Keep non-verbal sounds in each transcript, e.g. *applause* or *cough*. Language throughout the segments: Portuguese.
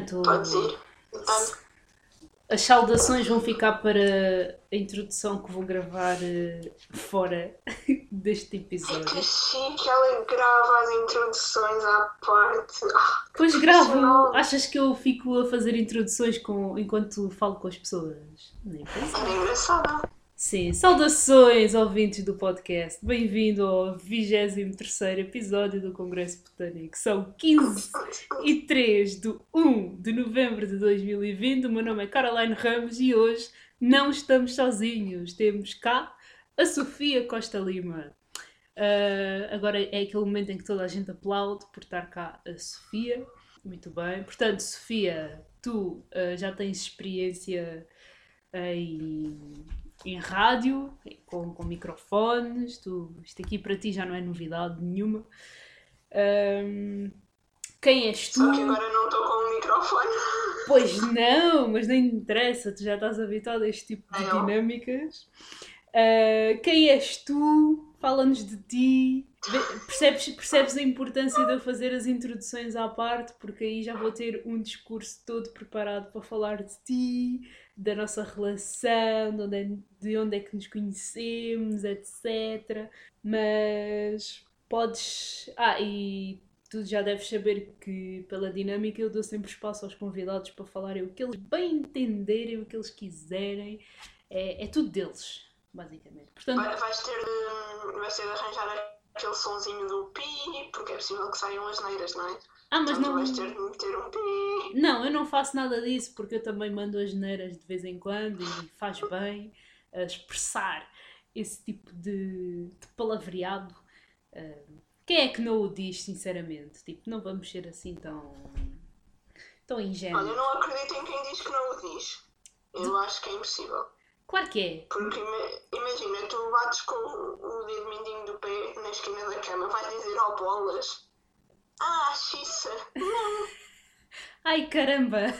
Portanto, Pode ir. Então, as saudações vão ficar para a introdução que vou gravar eh, fora *laughs* deste é episódio. que chique, ela grava as introduções à parte. Ah, Pois gravo, achas que eu fico a fazer introduções com, enquanto falo com as pessoas? Nem pensar. Era engraçado. Sim, saudações ouvintes do podcast. Bem-vindo ao 23 episódio do Congresso Botânico. São 15 e 3 de 1 de novembro de 2020. O meu nome é Caroline Ramos e hoje não estamos sozinhos. Temos cá a Sofia Costa Lima. Ah, agora é aquele momento em que toda a gente aplaude por estar cá a Sofia. Muito bem. Portanto, Sofia, tu ah, já tens experiência em, em rádio, com, com microfones. Tu, isto aqui para ti já não é novidade nenhuma. Ahm, quem és tu? Só que agora não estou com o microfone. Pois não, mas nem interessa, tu já estás habituado a este tipo de não? dinâmicas. Ah, quem és tu? Fala-nos de ti. Percebes, percebes a importância de eu fazer as introduções à parte, porque aí já vou ter um discurso todo preparado para falar de ti, da nossa relação, de onde é, de onde é que nos conhecemos, etc. Mas podes. Ah, e tu já deves saber que pela dinâmica eu dou sempre espaço aos convidados para falarem o que eles bem entenderem, o que eles quiserem. É, é tudo deles, basicamente. Portanto, Vai- Vais ter de, vais ter de arranjar aquele sonzinho do pi, porque é possível que saiam as neiras, não é? Ah, mas não. vais ter de meter um pi. Não, eu não faço nada disso porque eu também mando as neiras de vez em quando e faz bem a expressar esse tipo de, de palavreado. Ah, quem é que não o diz, sinceramente? Tipo, não vamos ser assim tão. tão Olha, eu ingênuos. não acredito em quem diz que não o diz. Eu acho que é impossível. Claro que é. Porque ima- imagina, tu bates com o dedo mindinho do pé na esquina da cama, vais dizer ó bolas. Ah, xiça. Não. Ai caramba!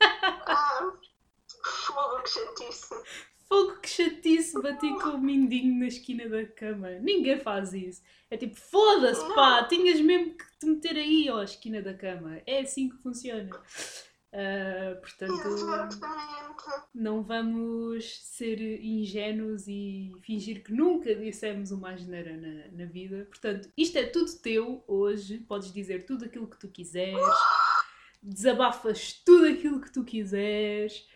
Ah, fogo que chatice. Fogo que chatice, bati com o mindinho na esquina da cama. Ninguém faz isso. É tipo, foda-se, pá, tinhas mesmo que te meter aí, ó, à esquina da cama. É assim que funciona. Ah, portanto, não vamos ser ingênuos e fingir que nunca dissemos uma asneira na, na vida. Portanto, isto é tudo teu hoje. Podes dizer tudo aquilo que tu quiseres. Desabafas tudo aquilo que tu quiseres.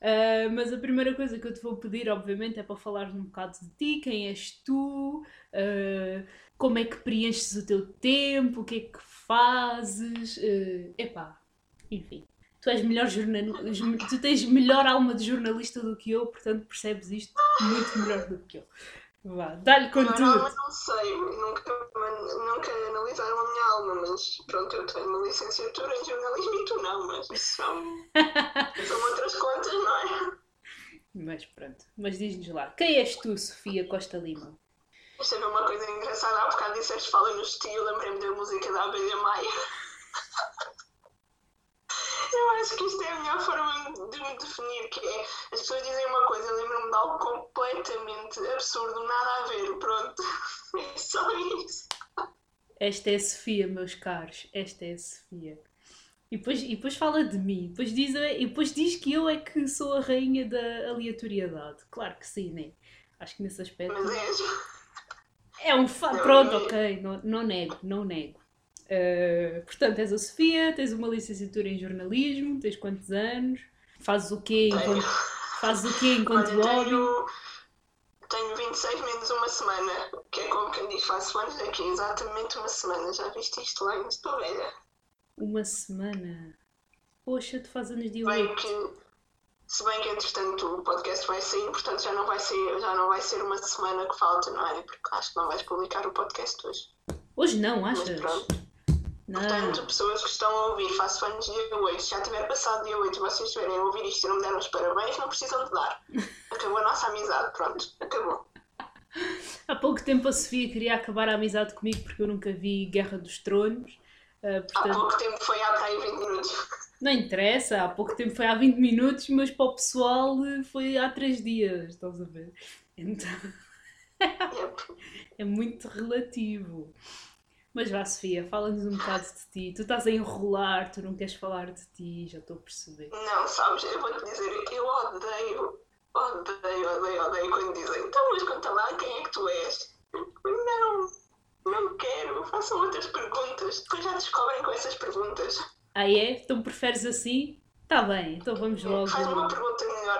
Ah, mas a primeira coisa que eu te vou pedir, obviamente, é para falares um bocado de ti, quem és tu, ah, como é que preenches o teu tempo, o que é que fazes. ah, epá, enfim. Tu és melhor jornalista, tu tens melhor alma de jornalista do que eu, portanto percebes isto muito melhor do que eu. Vá, dá-lhe com tudo. não sei, nunca, nunca analisaram a minha alma, mas pronto, eu tenho uma licenciatura em jornalismo e tu não, mas isso são, *laughs* são outras contas, não é? Mas pronto, mas diz-nos lá, quem és tu, Sofia Costa Lima? Eu ver uma coisa engraçada, há bocado disseste fala no estilo, lembrei-me da música da Abelha Maia. Eu acho que isto é a melhor forma de me definir, que é, as pessoas dizem uma coisa, eu lembro-me de algo completamente absurdo, nada a ver, pronto. *laughs* É só isso. Esta é a Sofia, meus caros, esta é a Sofia. E depois, e depois fala de mim, depois diz, e depois diz que eu é que sou a rainha da aleatoriedade. Claro que sim, né? Acho que nesse aspecto. Mas és. É um fa... Pronto, ok, não, não nego, não nego. Uh, portanto, és a Sofia, tens uma licenciatura em jornalismo, tens quantos anos? Fazes o quê enquanto, fazes o quê enquanto Olha, hobby? tenho, tenho 26 menos uma semana, que é como quem diz, faço anos daqui, exatamente uma semana. Já viste isto lá? Estou velha. Uma semana? Poxa, tu fazes anos 8. que, se bem que entretanto o podcast vai sair, portanto já não vai ser, já não vai ser uma semana que falta, não é? Porque acho que não vais publicar o podcast hoje. Hoje não, Mas achas? pronto. Não. Portanto, pessoas que estão a ouvir, faço anos dia 8. Se já tiver passado dia 8 e vocês estiverem a ouvir isto e não me deram os parabéns, não precisam de dar. *laughs* Acabou a nossa amizade, pronto, acabou. Há pouco tempo a Sofia queria acabar a amizade comigo porque eu nunca vi Guerra dos Tronos. Uh, Há portanto, pouco tempo foi há para aí 20 minutos. não interessa, há pouco tempo foi há 20 minutos, mas para o pessoal eh, foi há 3 dias, estás a ver? Então *laughs* é muito relativo. Mas vá, Sofia, fala-nos um bocado de ti. Tu estás a enrolar, tu não queres falar de ti, já estou a perceber. Não, sabes, eu vou-te dizer, eu odeio, odeio, odeio, odeio quando dizem, então, mas conta lá quem é que tu és. Não, não quero, façam outras perguntas. Depois já descobrem com essas perguntas. Ah, é? Então preferes assim? Tá bem, então vamos logo. Faz uma pergunta melhor.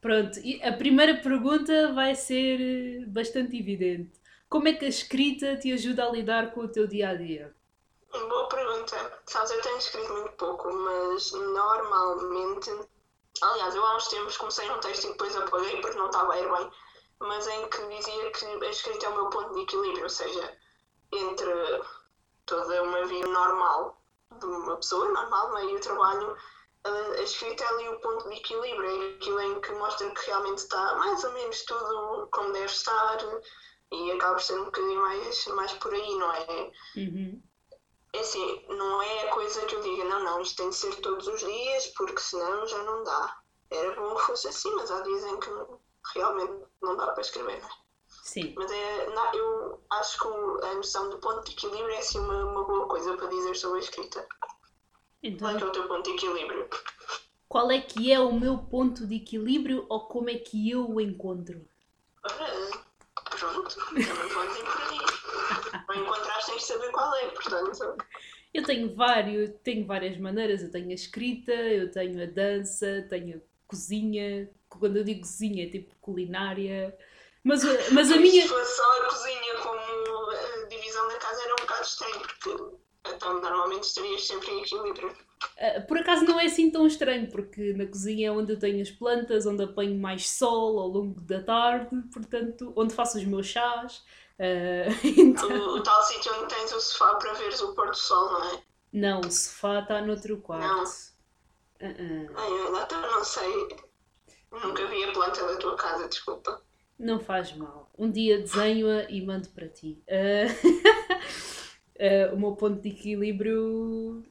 Pronto, a primeira pergunta vai ser eh, bastante evidente. Como é que a escrita te ajuda a lidar com o teu dia a dia? Boa pergunta. Sabes, eu tenho escrito muito pouco, mas normalmente. Aliás, eu há uns tempos comecei um texto e depois apaguei porque não estava a ir bem, mas em que dizia que a escrita é o meu ponto de equilíbrio, ou seja, entre toda uma vida normal de uma pessoa normal é? e o trabalho, a escrita é ali o ponto de equilíbrio, é aquilo em que mostra que realmente está mais ou menos tudo como deve estar e acaba por ser um bocadinho mais, mais por aí, não é? Uhum. É assim, não é a coisa que eu diga, não, não, isto tem de ser todos os dias, porque senão já não dá. Era bom que fosse assim, mas há dias em que realmente não dá para escrever, não é? Sim. Mas é, não, eu acho que a noção do ponto de equilíbrio é assim uma, uma boa coisa para dizer sobre a escrita. Então, Qual é que é o teu ponto de equilíbrio? qual é que é o meu ponto de equilíbrio ou como é que eu o encontro? Ora, pronto, também podes ir por aí. Não encontraste, tens de saber qual é, portanto. Eu tenho vários, tenho várias maneiras. Eu tenho a escrita, eu tenho a dança, tenho a cozinha. Quando eu digo cozinha, é tipo culinária. Mas, mas a minha. Se fosse só a cozinha como a divisão da casa era um bocado estranho, porque então normalmente estarias sempre em equilíbrio. Ah, Por acaso não é assim tão estranho, porque na cozinha é onde eu tenho as plantas, onde apanho mais sol ao longo da tarde, portanto, onde faço os meus chás. Ah, *laughs* então, O, o tal sítio onde tens o sofá para veres o pôr do sol, não é? não, o sofá está noutro quarto. Ah, ah. Ai, eu ainda não sei. Nunca vi a planta da tua casa, desculpa. Não faz mal. Um dia desenho-a e mando para ti. Ah, *laughs* o meu ponto de equilíbrio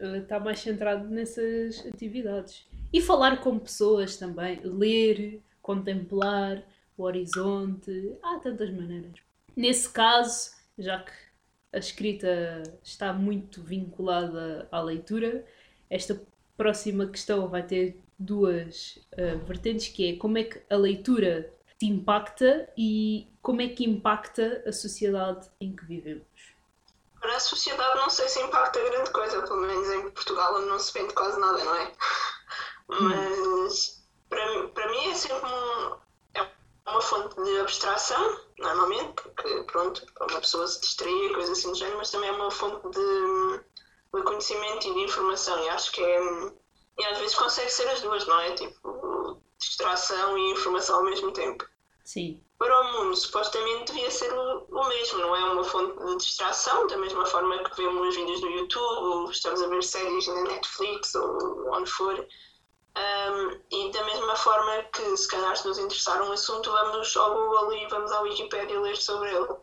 está mais centrado nessas atividades. E falar com pessoas também. Ler, contemplar o horizonte. Há tantas maneiras. Nesse caso, já que a escrita está muito vinculada à leitura, esta próxima questão vai ter duas ah, vertentes, que é como é que a leitura te impacta e como é que impacta a sociedade em que vivemos. Para a sociedade não sei se impacta grande coisa, pelo menos em Portugal onde não se vende quase nada, não é? Mas para, para mim é sempre um, é uma fonte de abstração, normalmente, porque pronto, uma pessoa se distrair, coisa assim do género, mas também é uma fonte de, de conhecimento e de informação. E acho que é. E às vezes consegue ser as duas, não é? Tipo, distração e informação ao mesmo tempo Sim, para o mundo supostamente devia ser o, o mesmo, não é uma fonte de distração, da mesma forma que vemos vídeos no YouTube, ou estamos a ver séries na Netflix ou onde for. Um, e da mesma forma que se calhar se nos interessar um assunto, vamos ao Google e vamos à Wikipédia ler sobre ele.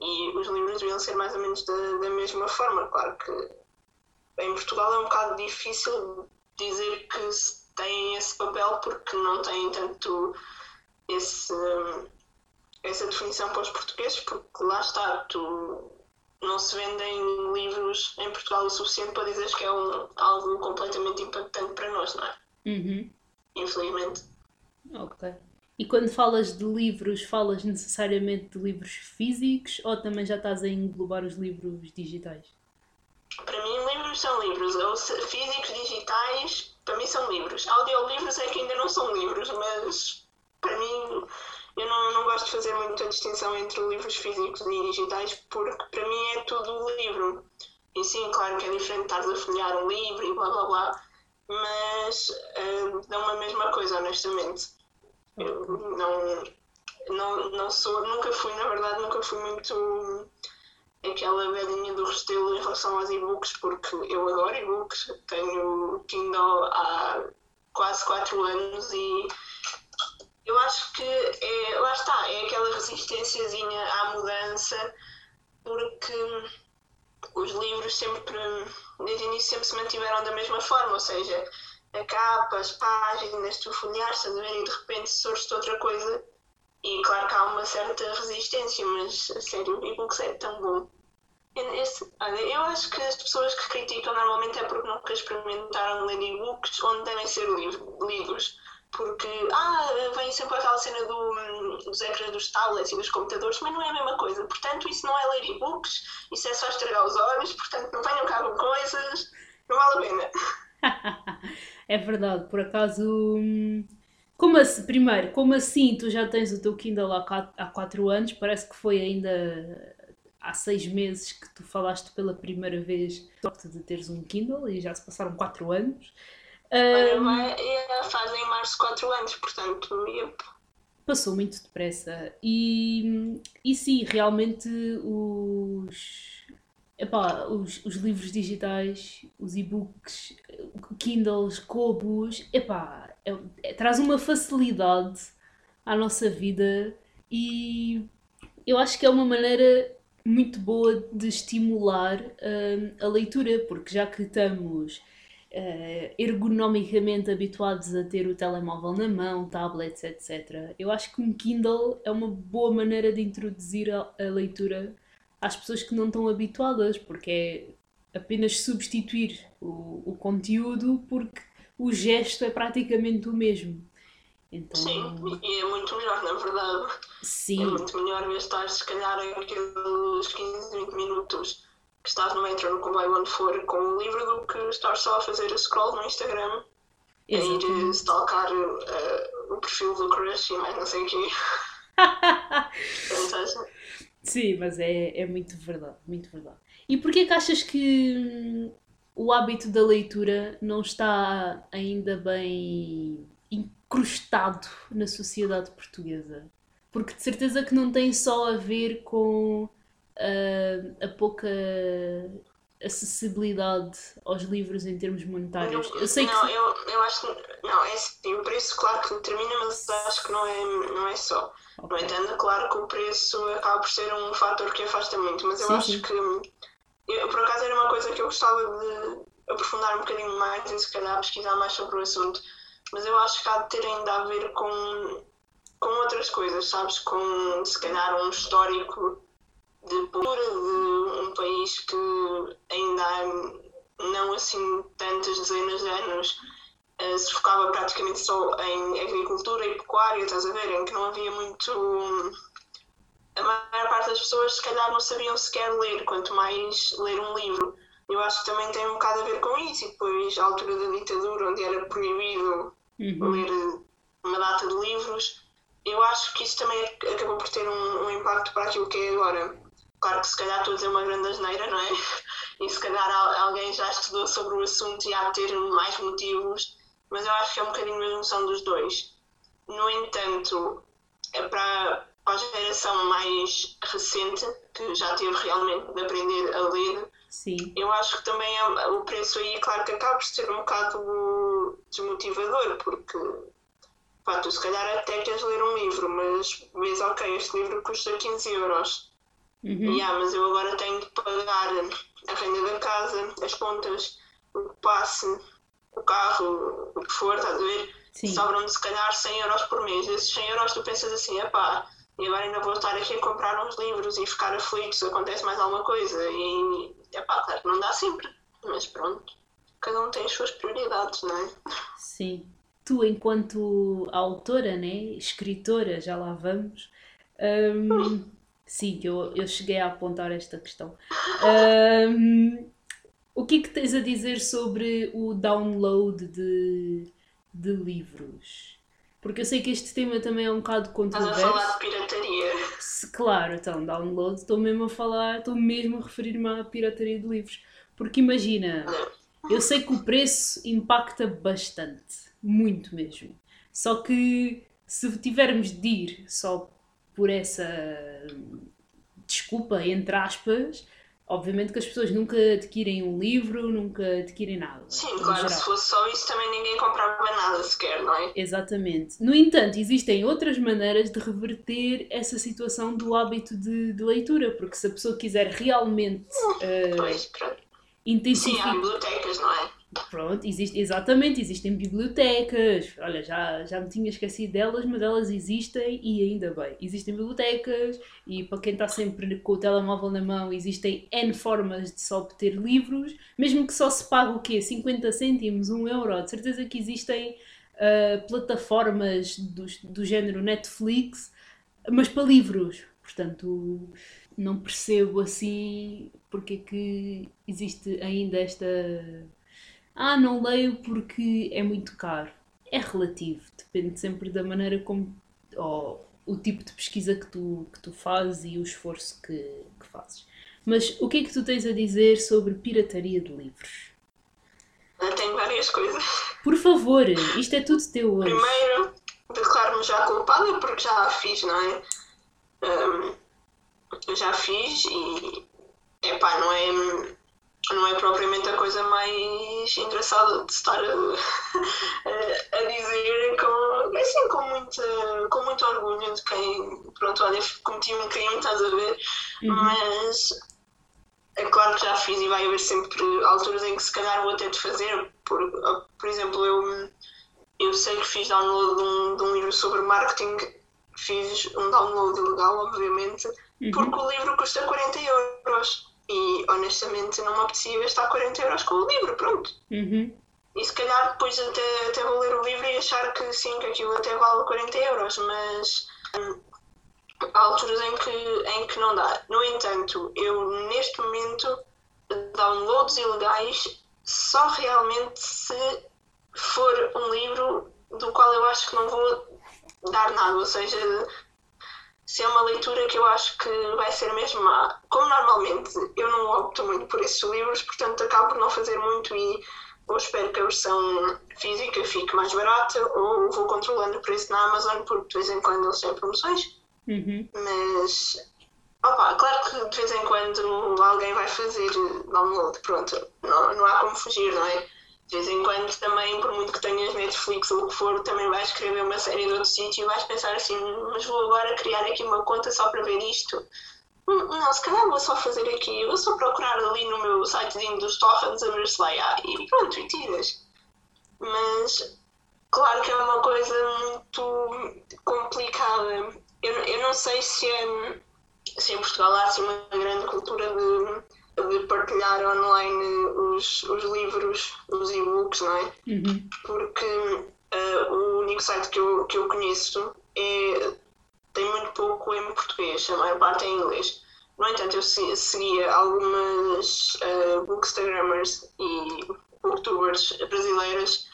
E os livros deviam ser mais ou menos da, da mesma forma. Claro que em Portugal é um bocado difícil dizer que têm esse papel porque não têm tanto esse, essa definição para os portugueses, porque lá está, tu não se vendem livros em Portugal o suficiente para dizeres que é um, algo completamente impactante para nós, não é? Uhum. Infelizmente. ok. E quando falas de livros, falas necessariamente de livros físicos ou também já estás a englobar os livros digitais? Para mim, livros são livros, ou físicos, digitais, para mim são livros. Audiolivros é que ainda não são livros, mas para mim eu não, não gosto de fazer muito a distinção entre livros físicos e digitais, porque para mim é tudo livro. E sim, claro que é diferente estar a folhear um livro e blá blá blá, mas eh, dão a mesma coisa, honestamente. Eu não, não, não sou, nunca fui, na verdade, nunca fui muito aquela velhinha do Restelo em relação aos e-books, porque eu adoro e-books, tenho Kindle há quase 4 anos e eu acho que é, lá está, é aquela resistênciazinha à mudança, porque os livros sempre, desde o início, sempre se mantiveram da mesma forma, ou seja, a capa, as páginas, tu folheaste, a ver, e de repente surge outra coisa. E claro que há uma certa resistência, mas a sério, o e-books é tão bom. Esse, eu acho que as pessoas que criticam normalmente é porque nunca experimentaram ler e-books onde devem ser lidos. Porque, ah, vem sempre aquela cena do, dos ecrãs dos tablets e dos computadores, mas não é a mesma coisa. Portanto, isso não é ler e-books, isso é só estragar os olhos, portanto, não venham cá com coisas, não vale a pena. *laughs* é verdade, por acaso. Hum, como assim, primeiro, como assim tu já tens o teu Kindle há 4 anos? Parece que foi ainda há seis meses que tu falaste pela primeira vez de teres um Kindle e já se passaram 4 anos. Um, é, fazem março 4 anos, portanto, yep. passou muito depressa. E, e sim, realmente os, epá, os, os livros digitais, os e-books, Kindles, Cobos, epá, é, é, traz uma facilidade à nossa vida e eu acho que é uma maneira muito boa de estimular a leitura, porque já que estamos uh, ergonomicamente habituados a ter o telemóvel na mão, tablets, etc., eu acho que um Kindle é uma boa maneira de introduzir a, a leitura às pessoas que não estão habituadas, porque é apenas substituir o, o conteúdo, porque o gesto é praticamente o mesmo. Então... Sim, e é muito melhor, na verdade. Sim. É muito melhor gastar, se calhar, aqueles 15, 20 minutos que estás no metro, no comboio, onde for, com o livro, do que estar só a fazer a scroll no Instagram e ir stalkar uh, o perfil do crush e mais não sei o quê. *laughs* Sim, mas é, é muito verdade, muito verdade. E porquê que achas que hum, o hábito da leitura não está ainda bem incrustado na sociedade portuguesa. Porque de certeza que não tem só a ver com uh, a pouca acessibilidade aos livros em termos monetários. eu sei não, que... eu, eu acho que não, é assim, o preço claro que determina, mas acho que não é, não é só. Okay. No entanto, claro que o preço acaba por ser um fator que afasta muito, mas eu sim, acho sim. que eu, por acaso era uma coisa que eu gostava de aprofundar um bocadinho mais e se calhar pesquisar mais sobre o assunto mas eu acho que há de ter ainda a ver com, com outras coisas, sabes? Com se calhar um histórico de cultura de um país que ainda há não assim tantas dezenas de anos uh, se focava praticamente só em agricultura e pecuária, estás a ver? Em que não havia muito. A maior parte das pessoas, se calhar, não sabiam sequer ler, quanto mais ler um livro. Eu acho que também tem um bocado a ver com isso. E depois, a altura da ditadura, onde era proibido uhum. ler uma data de livros, eu acho que isso também acabou por ter um, um, impacto para aquilo que é agora. Claro que se calhar estou a dizer uma grande asneira, não é? E se calhar alguém já estudou sobre o assunto e há de ter mais motivos, mas eu acho que é um bocadinho a junção dos dois. No entanto, é para, para a geração mais recente, que já teve realmente de aprender a ler, Sim. Eu acho que também é, o preço aí, claro que acaba por ser um bocado desmotivador, porque pá, tu se calhar até queres ler um livro, mas vês, ok, este livro custa 15 euros. Uhum. Yeah, mas eu agora tenho de pagar a renda da casa, as contas, o passe, o carro, o que for, estás a ver? Sobram-me se calhar 100 euros por mês. Esses 100 euros tu pensas assim, epá, e agora ainda vou estar aqui a comprar uns livros e ficar aflito se acontece mais alguma coisa. E é pá, claro que não dá sempre, mas pronto, cada um tem as suas prioridades, não é? Sim. Tu, enquanto autora, né? escritora, já lá vamos. Um, sim, eu, eu cheguei a apontar esta questão. Um, o que é que tens a dizer sobre o download de, de livros? Porque eu sei que este tema também é um bocado controverso. Estás a falar de pirataria. Claro, então, download, estou mesmo a falar, estou mesmo a referir-me à pirataria de livros. Porque imagina, eu sei que o preço impacta bastante, muito mesmo. Só que se tivermos de ir só por essa desculpa, entre aspas, Obviamente que as pessoas nunca adquirem um livro, nunca adquirem nada. Sim, claro, geral. se fosse só isso também ninguém comprava nada sequer, não é? Exatamente. No entanto, existem outras maneiras de reverter essa situação do hábito de, de leitura, porque se a pessoa quiser realmente uh, pois, intensificar. Sim, há bibliotecas, não é? Pronto, existe, exatamente, existem bibliotecas. Olha, já, já me tinha esquecido delas, mas elas existem e ainda bem. Existem bibliotecas e para quem está sempre com o telemóvel na mão, existem N formas de se obter livros, mesmo que só se pague o quê? 50 cêntimos, 1 euro. De certeza que existem uh, plataformas do, do género Netflix, mas para livros. Portanto, não percebo assim porque é que existe ainda esta. Ah, não leio porque é muito caro. É relativo, depende sempre da maneira como. ou o tipo de pesquisa que tu, que tu fazes e o esforço que, que fazes. Mas o que é que tu tens a dizer sobre pirataria de livros? Eu tenho várias coisas. Por favor, isto é tudo teu hoje. Primeiro, declaro-me já culpada porque já a fiz, não é? Um, já fiz e epá, não é, não é propriamente a coisa mais engraçada de estar a, a, a dizer com, assim, com, muita, com muito orgulho de quem pronto, olha, cometi um crime, estás a ver? Uhum. Mas é claro que já fiz e vai haver sempre alturas em que se calhar vou ter de fazer. Por, por exemplo, eu, eu sei que fiz download de um, de um livro sobre marketing, fiz um download ilegal, obviamente, uhum. porque o livro custa 40 euros. E honestamente não me apetecia gastar 40 euros com o livro, pronto. Uhum. E se calhar depois até, até vou ler o livro e achar que sim, que aquilo até vale 40 euros, mas hum, há alturas em que, em que não dá. No entanto, eu neste momento downloads ilegais só realmente se for um livro do qual eu acho que não vou dar nada, ou seja, se é uma leitura que eu acho que vai ser mesmo má. Como normalmente eu não opto muito por esses livros, portanto acabo por não fazer muito e ou espero que a versão física fique mais barata ou vou controlando o preço na Amazon porque de vez em quando eles têm promoções. Uhum. Mas opa, claro que de vez em quando alguém vai fazer download, pronto, não, não há como fugir, não é? De vez em quando também, por muito que tenhas Netflix ou o que for, também vais escrever uma série de outro sítio e vais pensar assim, mas vou agora criar aqui uma conta só para ver isto. Hum, não, se calhar vou só fazer aqui, vou só procurar ali no meu sitezinho dos torrents a ver se lá há e pronto, e tiras. Mas claro que é uma coisa muito complicada. Eu, eu não sei se, é, se em Portugal há assim, uma grande cultura de de partilhar online os, os livros, os e-books, não é? Uhum. Porque uh, o único site que eu, que eu conheço é, tem muito pouco em português, a maior parte é em inglês. No entanto, eu seguia algumas uh, bookstagrammers e booktubers brasileiras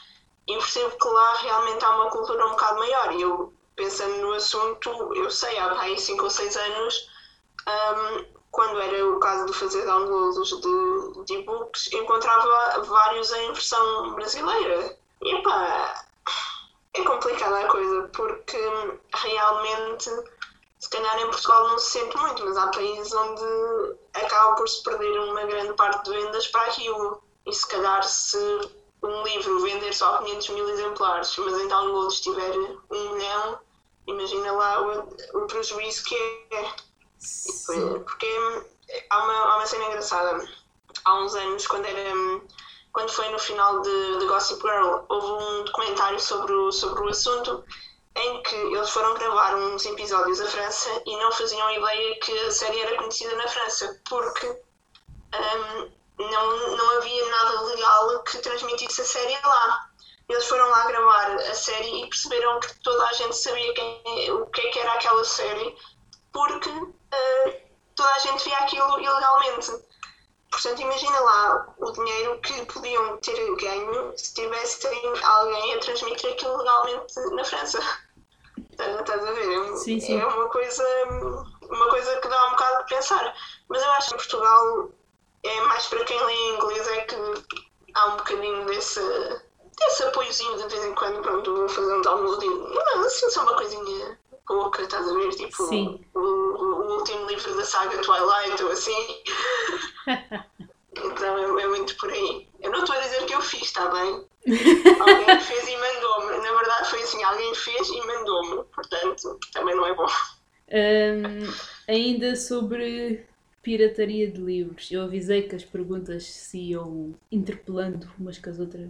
e percebo que lá realmente há uma cultura um bocado maior. E eu, pensando no assunto, eu sei, há 5 ou 6 anos, um, quando era o caso de fazer downloads de, de e-books, encontrava vários em versão brasileira. E pá, é complicada a coisa, porque realmente, se calhar em Portugal não se sente muito, mas há países onde acaba por se perder uma grande parte de vendas para aquilo. E se calhar se um livro vender só 500 mil exemplares, mas em downloads tiver um milhão, imagina lá o, o prejuízo que é. Porque há uma, há uma cena engraçada. Há uns anos, quando era quando foi no final de, de Gossip Girl, houve um documentário sobre o, sobre o assunto em que eles foram gravar uns episódios à França e não faziam ideia que a série era conhecida na França, porque um, não, não havia nada legal que transmitisse a série lá. Eles foram lá gravar a série e perceberam que toda a gente sabia quem, o que, é que era aquela série, porque uh, toda a gente via aquilo ilegalmente. Portanto, imagina lá o dinheiro que podiam ter ganho se tivessem alguém a transmitir aquilo legalmente na França. Estás a ver? Sim, sim. É uma coisa, uma coisa que dá um bocado de pensar. Mas eu acho que em Portugal é mais para quem lê inglês é que há um bocadinho desse, desse apoiozinho de vez em quando, pronto, vou fazer um download. Não, assim, só uma coisinha pouca, estás a ver? Tipo, Sim. O, o, último livro da saga Twilight ou assim. *laughs* então é, é, muito por aí. Eu não estou a dizer que eu fiz, está bem? *laughs* alguém fez e mandou-me. Na verdade foi assim, alguém fez e mandou-me. Portanto, também não é bom. Um, ainda sobre pirataria de livros. Eu avisei que as perguntas se iam interpelando umas com as outras.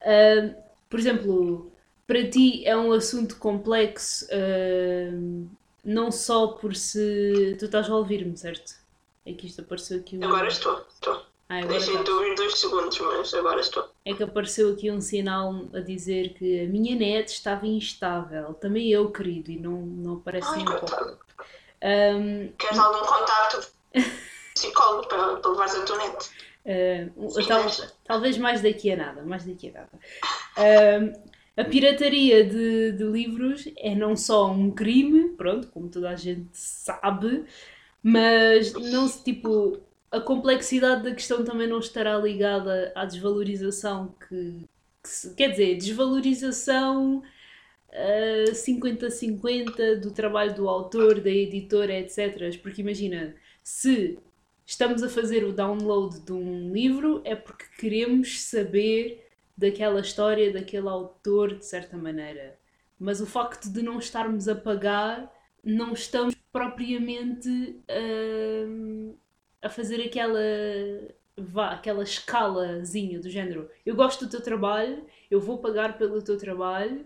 Uh, por exemplo, para ti é um assunto complexo, uh, não só por se. Tu estás a ouvir-me, certo? É que isto apareceu aqui. Um... Agora estou, estou. Ah, Deixei-te ouvir dois segundos, mas agora estou. É que apareceu aqui um sinal a dizer que a minha net estava instável. Também eu, querido, e não, não aparece um pouco. Um, Queres algum contacto psicólogo para, para levares a tua net? Uh, tal, talvez mais daqui a nada, mais daqui a nada. Uh, a pirataria de, de, livros é não só um crime, pronto, como toda a gente sabe, mas não se tipo a complexidade da questão também não estará ligada à desvalorização que, que se, quer dizer, desvalorização 50-50 uh, do trabalho do autor, da editora, etc. Porque imagina, se estamos a fazer o download de um livro é porque queremos saber daquela história, daquele autor, de certa maneira. Mas o facto de não estarmos a pagar, não estamos propriamente uh, a fazer aquela vá, aquela escalazinha do género. Eu gosto do teu trabalho, eu vou pagar pelo teu trabalho,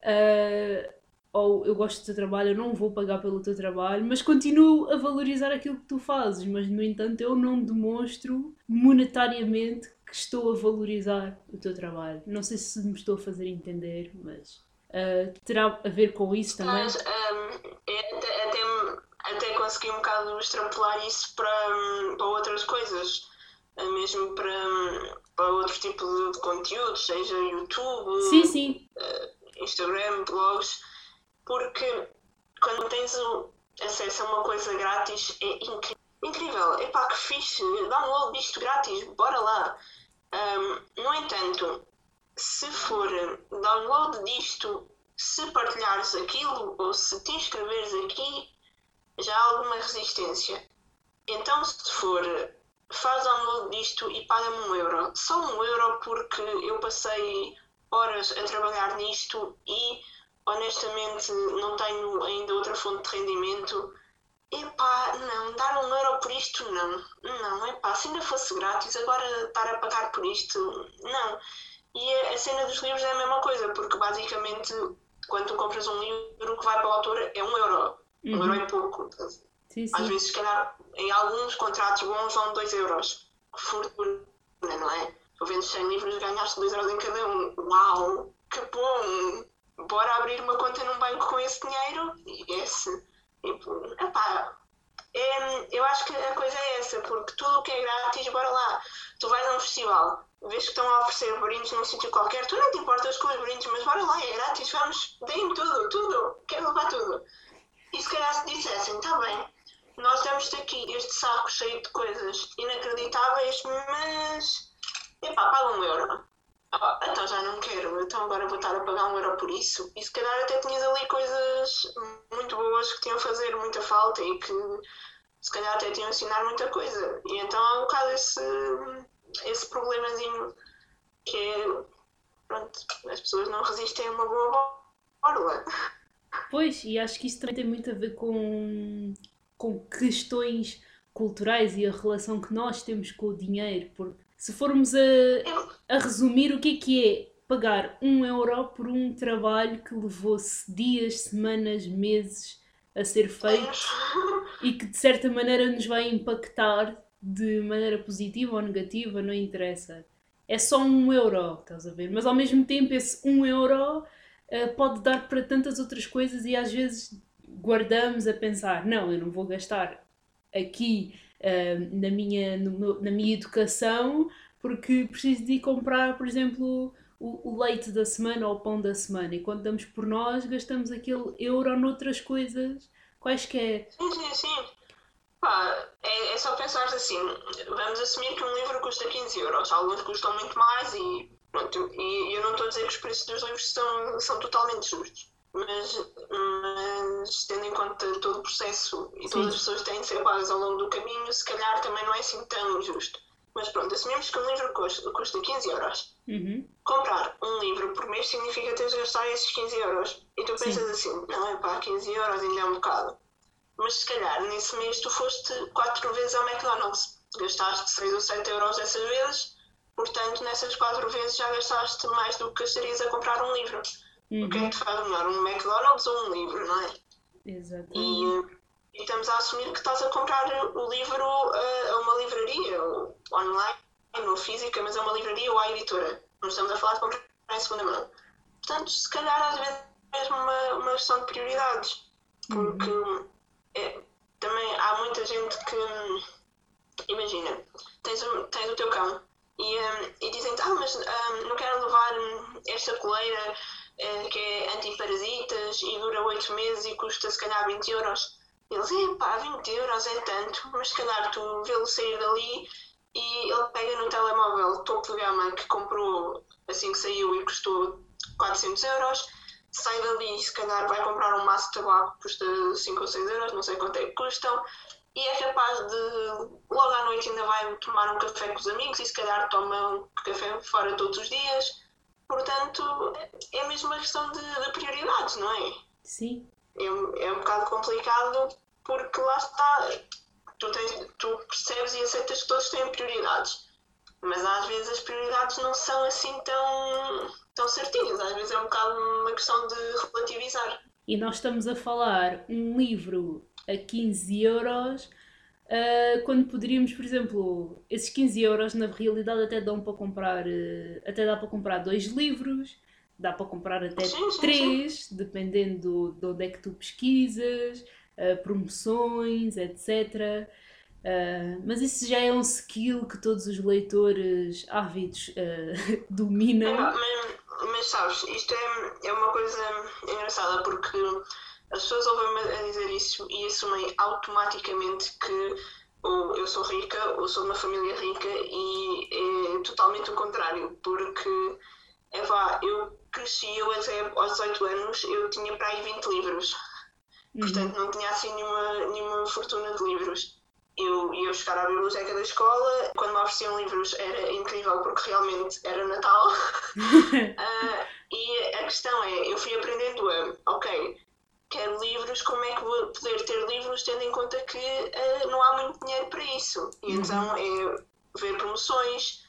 uh, ou eu gosto do teu trabalho, eu não vou pagar pelo teu trabalho, mas continuo a valorizar aquilo que tu fazes, mas no entanto eu não demonstro monetariamente que estou a valorizar o teu trabalho. Não sei se me estou a fazer entender, mas uh, terá a ver com isso também. Mas um, é até, até até consegui um bocado extrapolar isso para, para outras coisas, eh, mesmo para, para outro tipo de conteúdos, seja YouTube, sim, sim. Uh, Instagram, blogs, porque quando tens acesso a uma coisa grátis é incrível. Incrível, epá, que fixe, dá disto grátis, bora lá. Um, no entanto, se for download disto, se partilhares aquilo ou se te inscreveres aqui, já há alguma resistência. Então, se for, faz download disto e paga-me um euro. Só um euro porque eu passei horas a trabalhar nisto e honestamente não tenho ainda outra fonte de rendimento. Epá, não, dar um euro por isto não. Não, epá, se ainda fosse grátis, agora estar a pagar por isto, não. E a, a cena dos livros é a mesma coisa, porque basicamente quando tu compras um livro, o que vai para o autor é um euro. Uhum. Um euro é pouco. Sim, sim. Às vezes, se calhar, em alguns contratos bons vão 2 euros. Fortuna, não é? Tu vendes 100 livros ganhaste 2 euros em cada um. Uau! Que bom! Bora abrir uma conta num banco com esse dinheiro? E esse. Tipo, epá, é, eu acho que a coisa é essa, porque tudo o que é grátis, bora lá. Tu vais a um festival, vês que estão a oferecer brindes num sítio qualquer, tu não te importas com os brindes, mas bora lá, é grátis, vamos, deem tudo, tudo, quero levar tudo. E se calhar se dissessem, está bem, nós damos-te aqui este saco cheio de coisas inacreditáveis, mas. Epá, paga um euro. Ah, então já não quero, então agora vou estar a pagar um euro por isso. E se calhar até tinhas ali coisas muito boas que tinham a fazer muita falta e que se calhar até tinham a ensinar muita coisa. E então há um bocado esse, esse problemazinho que é. Pronto, as pessoas não resistem a uma boa borla. Pois, e acho que isso também tem muito a ver com, com questões culturais e a relação que nós temos com o dinheiro, porque se formos a, a resumir, o que é que é pagar um euro por um trabalho que levou-se dias, semanas, meses a ser feito e que de certa maneira nos vai impactar de maneira positiva ou negativa, não interessa. É só um euro, estás a ver? Mas ao mesmo tempo, esse um euro eh, pode dar para tantas outras coisas e às vezes guardamos a pensar: não, eu não vou gastar aqui uh, na, minha, meu, na minha educação porque preciso de ir comprar, por exemplo, o, o, leite da semana ou o pão da semana. E quando damos por nós, gastamos aquele euro noutras coisas quaisquer. Sim, sim, sim. Pá, é, é só pensar assim: vamos assumir que um livro custa 15 euros, alguns custam muito mais e Pronto, e eu não estou a dizer que os preços dos livros são, são totalmente justos, mas, mas tendo em conta todo o processo e Sim. todas as pessoas que têm de ser pagas ao longo do caminho, se calhar também não é assim tão injusto. Mas pronto, assumimos que um livro custa, custa 15 euros. Uhum. Comprar um livro por mês significa teres de gastar esses 15 euros. E tu pensas Sim. assim, não é pá, 15 euros ainda é um bocado. mas se calhar nesse mês tu foste quatro vezes ao McDonald's, gastaste 6 ou 7 euros dessas vezes, portanto nessas quatro vezes já gastaste mais do que gastarias a comprar um livro. Uhum. O que é que faz melhor, um McDonald's ou um livro, não é? Exatamente. E, e estamos a assumir que estás a comprar o livro a, a uma livraria, ou online, ou física, mas a uma livraria ou à editora. Não estamos a falar de comprar em segunda mão. Portanto, se calhar às vezes é mesmo uma, uma questão de prioridades. Porque uhum. é, também há muita gente que, imagina, tens, um, tens o teu cão e, um, e dizem ah, mas um, não quero levar esta coleira que é antiparasitas e dura 8 meses e custa se calhar 20 euros. Eles, epá, 20 euros é tanto, mas se calhar tu vê-lo sair dali e ele pega no telemóvel topo de gama que comprou assim que saiu e custou 400 euros, sai dali e se calhar vai comprar um maço de tabaco que custa 5 ou 6 euros, não sei quanto é que custam, e é capaz de logo à noite ainda vai tomar um café com os amigos e se calhar toma um café fora todos os dias. Portanto, é mesmo uma questão de, de prioridades, não é? Sim. É, é um bocado complicado porque lá está, tu, tens, tu percebes e aceitas que todos têm prioridades. Mas às vezes as prioridades não são assim tão, tão certinhas. Às vezes é um bocado uma questão de relativizar. E nós estamos a falar um livro a 15 euros, uh, quando poderíamos, por exemplo, esses 15 euros na realidade até dão para comprar, uh, até dá para comprar dois livros, dá para comprar até sim, sim, três, sim. dependendo de onde é que tu pesquisas, uh, promoções, etc. Mas isso já é um skill que todos os leitores ávidos *laughs* dominam. É, mas, mas, sabes, isto é, é uma coisa engraçada porque as pessoas ouvem-me a dizer isso e assumem automaticamente que ou eu sou rica ou sou de uma família rica e é totalmente o contrário, porque é vá, eu cresci, eu até aos 18 anos eu tinha para aí 20 livros. Uhum. Portanto, não tinha assim nenhuma, nenhuma fortuna de livros eu ia buscar à biblioteca da escola. Quando me ofereciam livros era incrível porque realmente era Natal. uh, *laughs* e a questão é, eu fui aprendendo a, ok, quero livros, como é que vou poder ter livros tendo em conta que uh, não há muito dinheiro para isso? E uhum. então é ver promoções,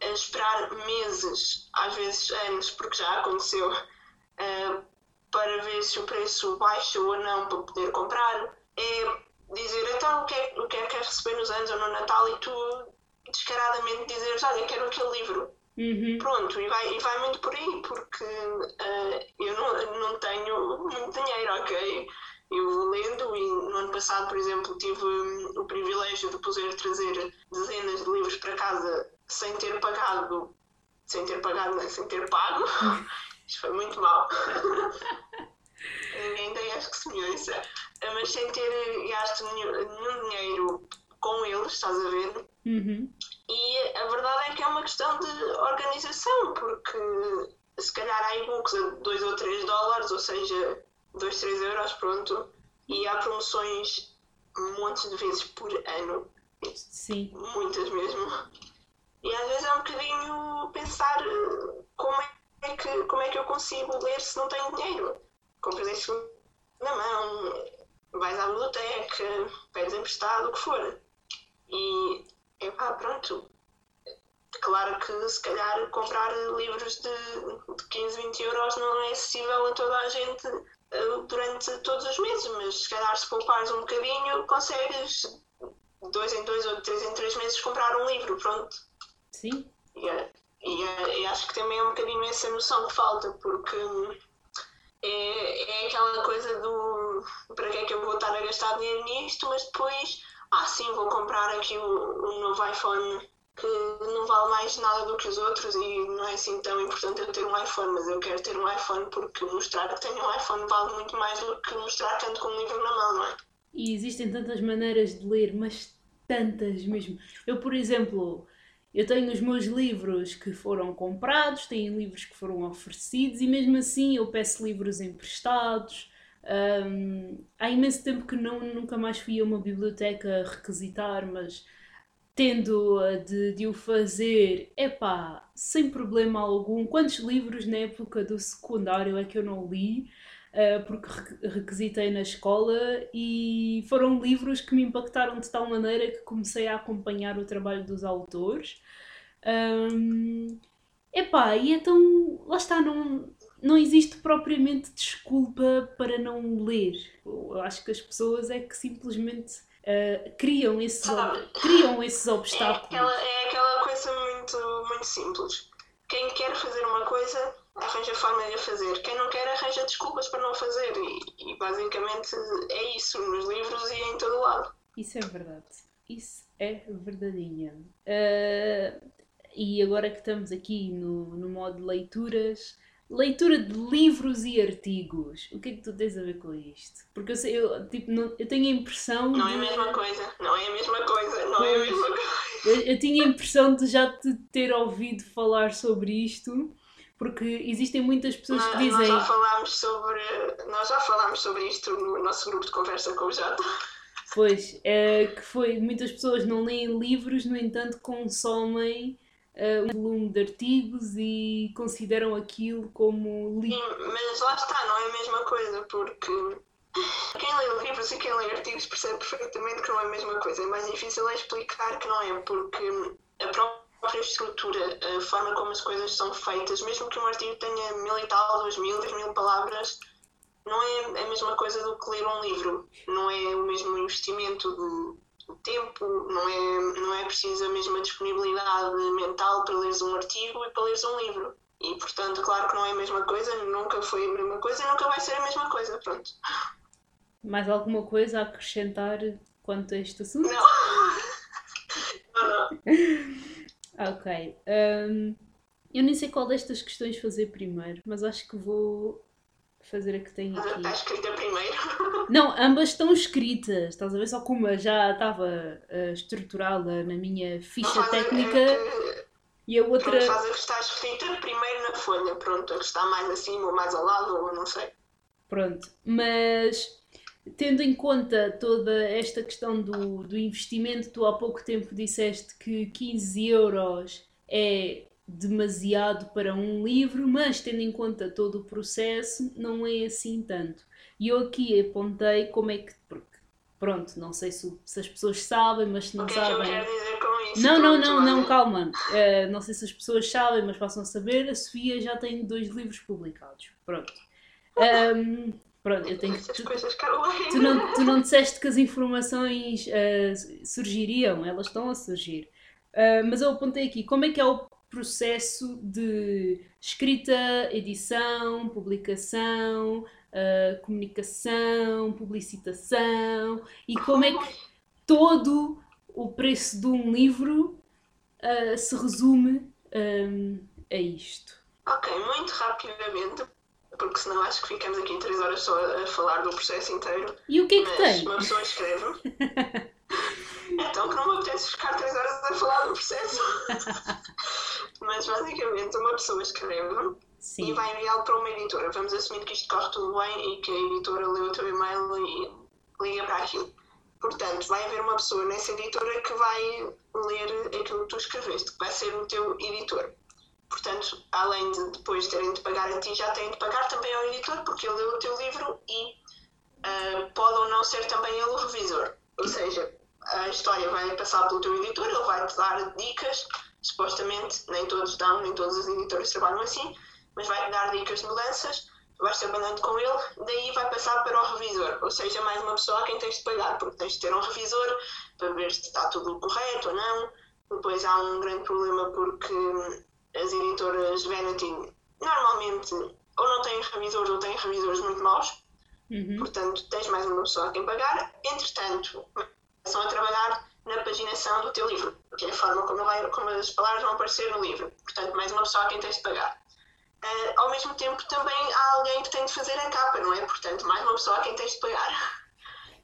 esperar meses, às vezes anos, porque já aconteceu, uh, para ver se o preço baixa ou não para poder comprar. É dizer então o que, é, o que é que queres receber nos anos ou no Natal e tu descaradamente dizeres, olha, quero aquele livro. Uhum. Pronto, e vai, e vai muito por aí, porque uh, eu não, não tenho muito dinheiro, ok? Eu vou lendo e no ano passado, por exemplo, tive o privilégio de poder trazer dezenas de livros para casa sem ter pagado, sem ter pagado, não, sem ter pago. *laughs* Isto foi muito mal. *laughs* Ninguém tem acho que se ouça. Mas sem ter gasto nenhum, dinheiro com eles, estás a ver? Uhum. E a verdade é que é uma questão de organização, porque se calhar há e-books a 2 ou 3 dólares, ou seja, 2, 3 euros, pronto, e há promoções montes de vezes por ano. Sim. Muitas mesmo. E às vezes é um bocadinho pensar como é que, como é que eu consigo ler se não tenho dinheiro compras isso na mão, vais à biblioteca, pedes emprestado, o que for. E, epá, pronto. Claro que se calhar comprar livros de, de 15, 20 euros não é acessível a toda a gente durante todos os meses, mas se calhar se poupares um bocadinho, consegues dois em dois ou três em três meses comprar um livro, pronto. Sim. E, é, e, é, e acho que também é um bocadinho essa noção que falta, porque é, é aquela coisa do para que é que eu vou estar a gastar dinheiro nisto, mas depois, ah, sim, vou comprar aqui o, o novo iPhone que não vale mais nada do que os outros e não é assim tão importante eu ter um iPhone, mas eu quero ter um iPhone porque mostrar que tenho um iPhone vale muito mais do que mostrar ando com um livro na mão, não é? E existem tantas maneiras de ler, mas tantas mesmo. Eu, por exemplo, eu tenho os meus livros que foram comprados, tenho livros que foram oferecidos e mesmo assim eu peço livros emprestados. Um, há imenso tempo que não, nunca mais fui a uma biblioteca requisitar, mas tendo de, de o fazer, epá, sem problema algum. Quantos livros na época do secundário é que eu não li? uh, porque requisitei na escola e foram livros que me impactaram de tal maneira que comecei a acompanhar o trabalho dos autores. Um, epá, e então, lá está, não, não existe propriamente desculpa para não ler. Eu acho que as pessoas é que simplesmente uh, criam, esses, criam *laughs* esses obstáculos. É aquela, é aquela coisa muito, muito simples. Quem quer fazer uma coisa arranja forma de a fazer. Quem não quer arranja desculpas para não fazer. E, e basicamente é isso nos livros e em todo lado. Isso é verdade. Isso é verdadeinha. Uh, e agora que estamos aqui no, no modo leituras, leitura de livros e artigos. O que é que tu tens a ver com isto? Porque eu, sei, eu, tipo, não, eu tenho a impressão. Não de... é a mesma coisa, não é a mesma coisa, não pois, é a mesma coisa. Eu, eu tinha a impressão de já te ter ouvido falar sobre isto porque existem muitas pessoas nós, que dizem. Nós já falámos sobre, nós já falámos sobre isto no nosso grupo de conversa com o Jato. Pois, é, que foi. Muitas pessoas não leem livros, no entanto, consomem uh, um volume de artigos e consideram aquilo como livro. Mas lá está, não é a mesma coisa, porque quem lê livros e quem lê artigos percebe perfeitamente que não é a mesma coisa. É mais difícil é explicar que não é, porque a própria estrutura, a forma como as coisas são feitas, mesmo que um artigo tenha mil e tal, duas mil, três mil palavras, não é a mesma coisa do que ler um livro. Não é o mesmo investimento de tempo, não é, não é preciso a mesma disponibilidade mental para leres um artigo e para leres um livro. E, portanto, claro que não é a mesma coisa, nunca foi a mesma coisa e nunca vai ser a mesma coisa, pronto. Mais alguma coisa a acrescentar quanto a este assunto? Não. *laughs* não, não. Ok. Um, eu nem sei qual destas questões fazer primeiro, mas acho que vou fazer a que tenho aqui. Está escrita primeiro? *laughs* Não, ambas estão escritas. Estás a ver só como já estava uh, estruturada na minha ficha técnica. É e a outra. Pronto, faz a que está escrita primeiro na folha, pronto, a que está mais acima ou mais ao lado, ou não sei. Pronto, mas tendo em conta toda esta questão do, do investimento, tu há pouco tempo disseste que 15 euros é demasiado para um livro, mas tendo em conta todo o processo, não é assim tanto. E eu aqui apontei como é que. Porque, pronto, não sei se, se as pessoas sabem, mas se não que sabem. É que eu dizer com isso? Não, não, não, não, calma. Uh, não sei se as pessoas sabem, mas passam a saber. A Sofia já tem dois livros publicados. Pronto. Um, Pronto, eu tenho Essas tu. Tu não, tu não disseste que as informações uh, surgiriam, elas estão a surgir. Uh, mas eu apontei aqui como é que é o processo de escrita, edição, publicação, uh, comunicação, publicitação e como é que todo o preço de um livro se resume um, a isto. Ok, muito rapidamente porque senão acho que ficamos aqui três horas só a, falar do processo inteiro. E o que é que Mas tem? uma pessoa escreve. *laughs* então que não me apetece ficar três horas a falar do processo. *laughs* Mas basicamente uma pessoa escreve Sim. e vai enviá-lo para uma editora. Vamos assumir que isto corre tudo bem e que a editora lê o teu e-mail e liga para aquilo. Portanto, vai haver uma pessoa nessa editora que vai ler aquilo que tu escreveste, que vai ser o teu editor. Portanto, além de depois terem de pagar a ti, já têm de pagar também ao editor, porque ele leu o teu livro e uh, pode ou não ser também ele o revisor. Ou seja, a história vai passar pelo teu editor, ele vai te dar dicas, supostamente, nem todos dão, nem todos os editores trabalham assim, mas vai te dar dicas de mudanças, vais trabalhando com ele, daí vai passar para o revisor, ou seja, mais uma pessoa a quem tens de pagar, porque tens de ter um revisor para ver se está tudo correto ou não. Depois há um grande problema porque as editoras Vanity normalmente ou não têm revisores ou têm revisores muito maus, uhum. portanto tens mais uma pessoa a quem pagar. Entretanto, começam a trabalhar na paginação do teu livro, que é a forma como, vai, como as palavras vão aparecer no livro. Portanto, mais uma pessoa a quem tens de pagar. Uh, ao mesmo tempo, também há alguém que tem de fazer a capa, não é? Portanto, mais uma pessoa a quem tens de pagar.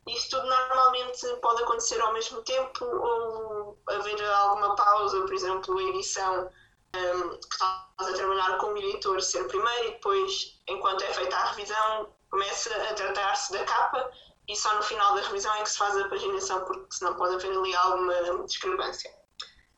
Isto tudo normalmente pode acontecer ao mesmo tempo ou haver alguma pausa, por exemplo, a edição um, que estás a trabalhar com o editor ser primeiro e depois, enquanto é feita a revisão, começa a tratar-se da capa e só no final da revisão é que se faz a paginação, porque senão pode haver ali alguma discrepância.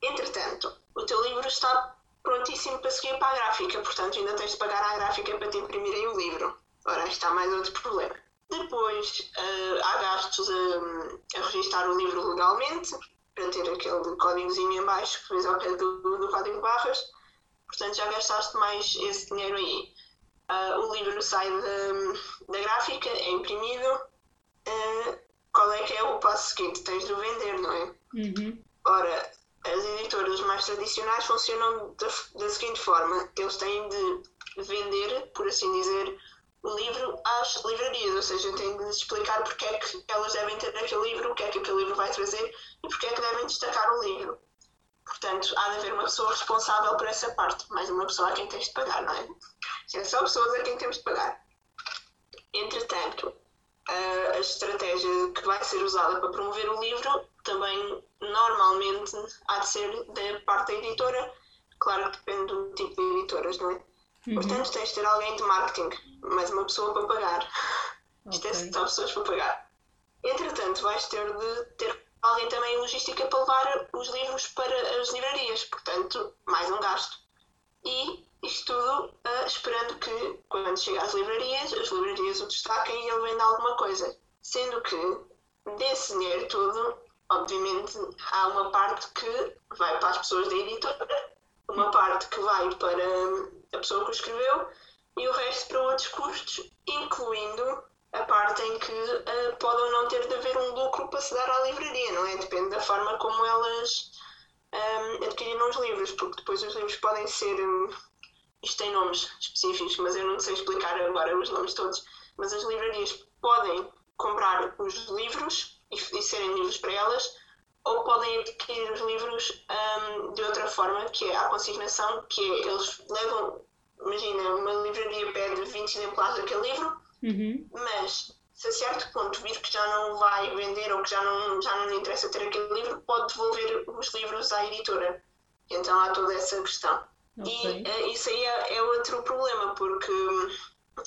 Entretanto, o teu livro está prontíssimo para seguir para a gráfica, portanto ainda tens de pagar à gráfica para te imprimirem o livro. Ora, está mais outro problema. Depois uh, há gastos a, a registrar o livro legalmente, para ter aquele códigozinho em baixo que vês ao pé do, do código barras. Portanto, já gastaste mais esse dinheiro aí. Uh, o livro sai da gráfica, é imprimido. Uh, qual é que é o passo seguinte? Tens de o vender, não é? Uhum. Ora, as editoras mais tradicionais funcionam da, da seguinte forma: eles têm de vender, por assim dizer, o livro às livrarias, ou seja, têm de explicar porque é que elas devem ter aquele livro, o que é que aquele livro vai trazer e porque é que devem destacar o livro. Portanto, há de haver uma pessoa responsável por essa parte, mais uma pessoa a quem tens de pagar, não é? São só pessoas a quem temos de pagar. Entretanto, a estratégia que vai ser usada para promover o livro também normalmente há de ser da parte da editora. Claro que depende do tipo de editoras, não é? Uhum. Portanto, tens de ter alguém de marketing, mais uma pessoa para pagar. Isto é só pessoas para pagar. Entretanto, vais ter de ter alguém também em logística para levar os livros para as livrarias, portanto, mais um gasto. E isto tudo uh, esperando que, quando chega às livrarias, as livrarias o destaquem e ele venda alguma coisa. Sendo que, desse dinheiro todo, obviamente, há uma parte que vai para as pessoas da editora, uma parte que vai para a pessoa que o escreveu e o resto para outros custos, incluindo a parte em que uh, pode ou não ter de haver um lucro para se dar à livraria, não é? Depende da forma como elas um, adquiriram os livros, porque depois os livros podem ser. Um, isto tem nomes específicos, mas eu não sei explicar agora os nomes todos. Mas as livrarias podem comprar os livros e, e serem livros para elas, ou podem adquirir os livros um, de outra forma, que é a consignação, que é eles levam, imagina, uma livraria pede 20 exemplares daquele livro Uhum. Mas se a certo ponto vir que já não vai vender ou que já não, já não lhe interessa ter aquele livro, pode devolver os livros à editora. Então há toda essa questão. Okay. E uh, isso aí é, é, outro problema, porque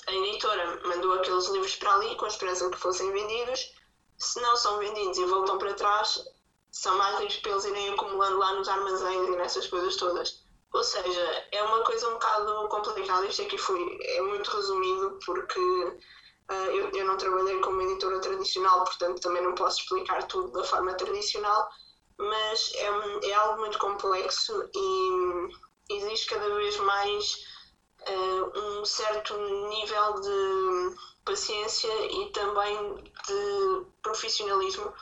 a editora mandou aqueles livros para ali com a esperança que fossem vendidos. Se não são vendidos e voltam para trás, são mais livros para eles irem acumulando lá nos armazéns e nessas coisas todas. Ou seja, é uma coisa um bocado complicada. Isto aqui foi, é muito resumido porque uh, eu, eu não trabalhei como editora tradicional, portanto também não posso explicar tudo da forma tradicional, mas é, é algo muito complexo e existe cada vez mais uh, um certo nível de paciência e também de profissionalismo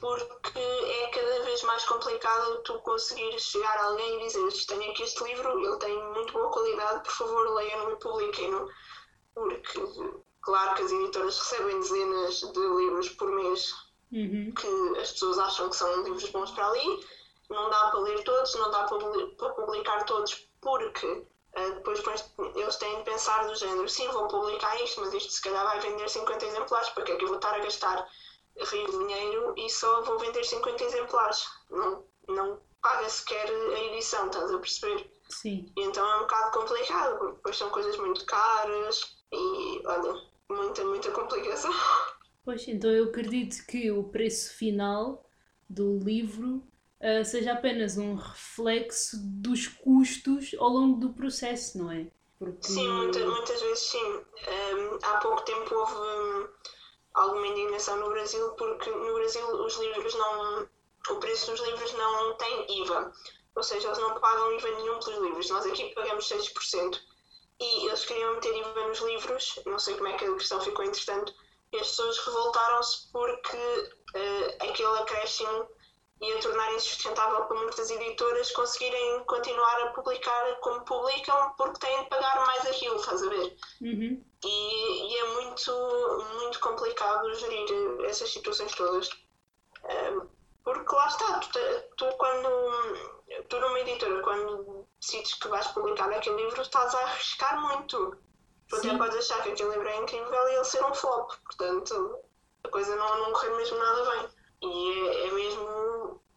porque é cada vez mais complicado tu conseguir chegar a alguém e dizer tenho aqui este livro, ele tem muito boa qualidade, por favor leiam-no e publiquem-no. Porque, claro que as editoras recebem dezenas de livros por mês uhum. que as pessoas acham que são livros bons para ali, não dá para ler todos, não dá para publicar todos, porque uh, depois eles têm de pensar do género, sim, vou publicar isto, mas isto se calhar vai vender 50 exemplares, para que é que eu vou estar a gastar rio de dinheiro e só vou vender 50 exemplares. Não, não paga sequer a edição, estás a perceber? Sim. E então é um bocado complicado, porque depois são coisas muito caras e olha, muita, muita complicação. Pois, então eu acredito que o preço final do livro uh, seja apenas um reflexo dos custos ao longo do processo, não é? Porque... Sim, muitas, muitas vezes sim. Um, há pouco tempo houve. Um, alguma indignação no Brasil, porque no Brasil os livros não. o preço dos livros não tem IVA. Ou seja, eles não pagam IVA nenhum pelos livros. Nós aqui pagamos 6%. E eles queriam meter IVA nos livros, não sei como é que a questão ficou entretanto, e as pessoas revoltaram-se porque uh, aquele acréscimo ia tornar insustentável para muitas editoras conseguirem continuar a publicar como publicam porque têm de pagar mais aquilo, estás a ver? Uhum. E, e, é muito, muito complicado gerir essas situações todas. Porque lá está, tu, tu, quando tu numa editora, quando decides que vais publicar aquele livro, estás a arriscar muito. Tu até podes achar que aquele livro é incrível e ele ser um flop. Portanto, a coisa não, não correr mesmo nada bem. E é, é mesmo.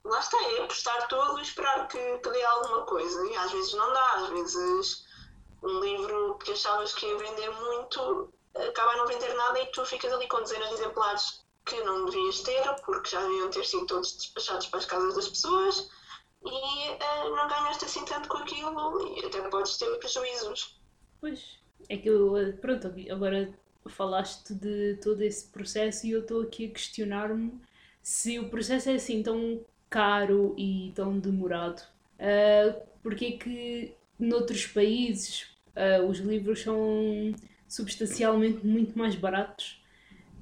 Lá está, é apostar tudo e esperar que, que dê alguma coisa. E às vezes não dá, às vezes um livro que achavas que ia vender muito acaba a não vender nada e tu ficas ali com dezenas de exemplares que não devias ter, porque já deviam ter sido todos despachados para as casas das pessoas e uh, não ganhaste assim tanto com aquilo e até podes ter prejuízos. Pois, é que eu, pronto, agora falaste de todo esse processo e eu estou aqui a questionar-me se o processo é assim tão caro e tão demorado. Uh, porque é que noutros países uh, os livros são substancialmente muito mais baratos?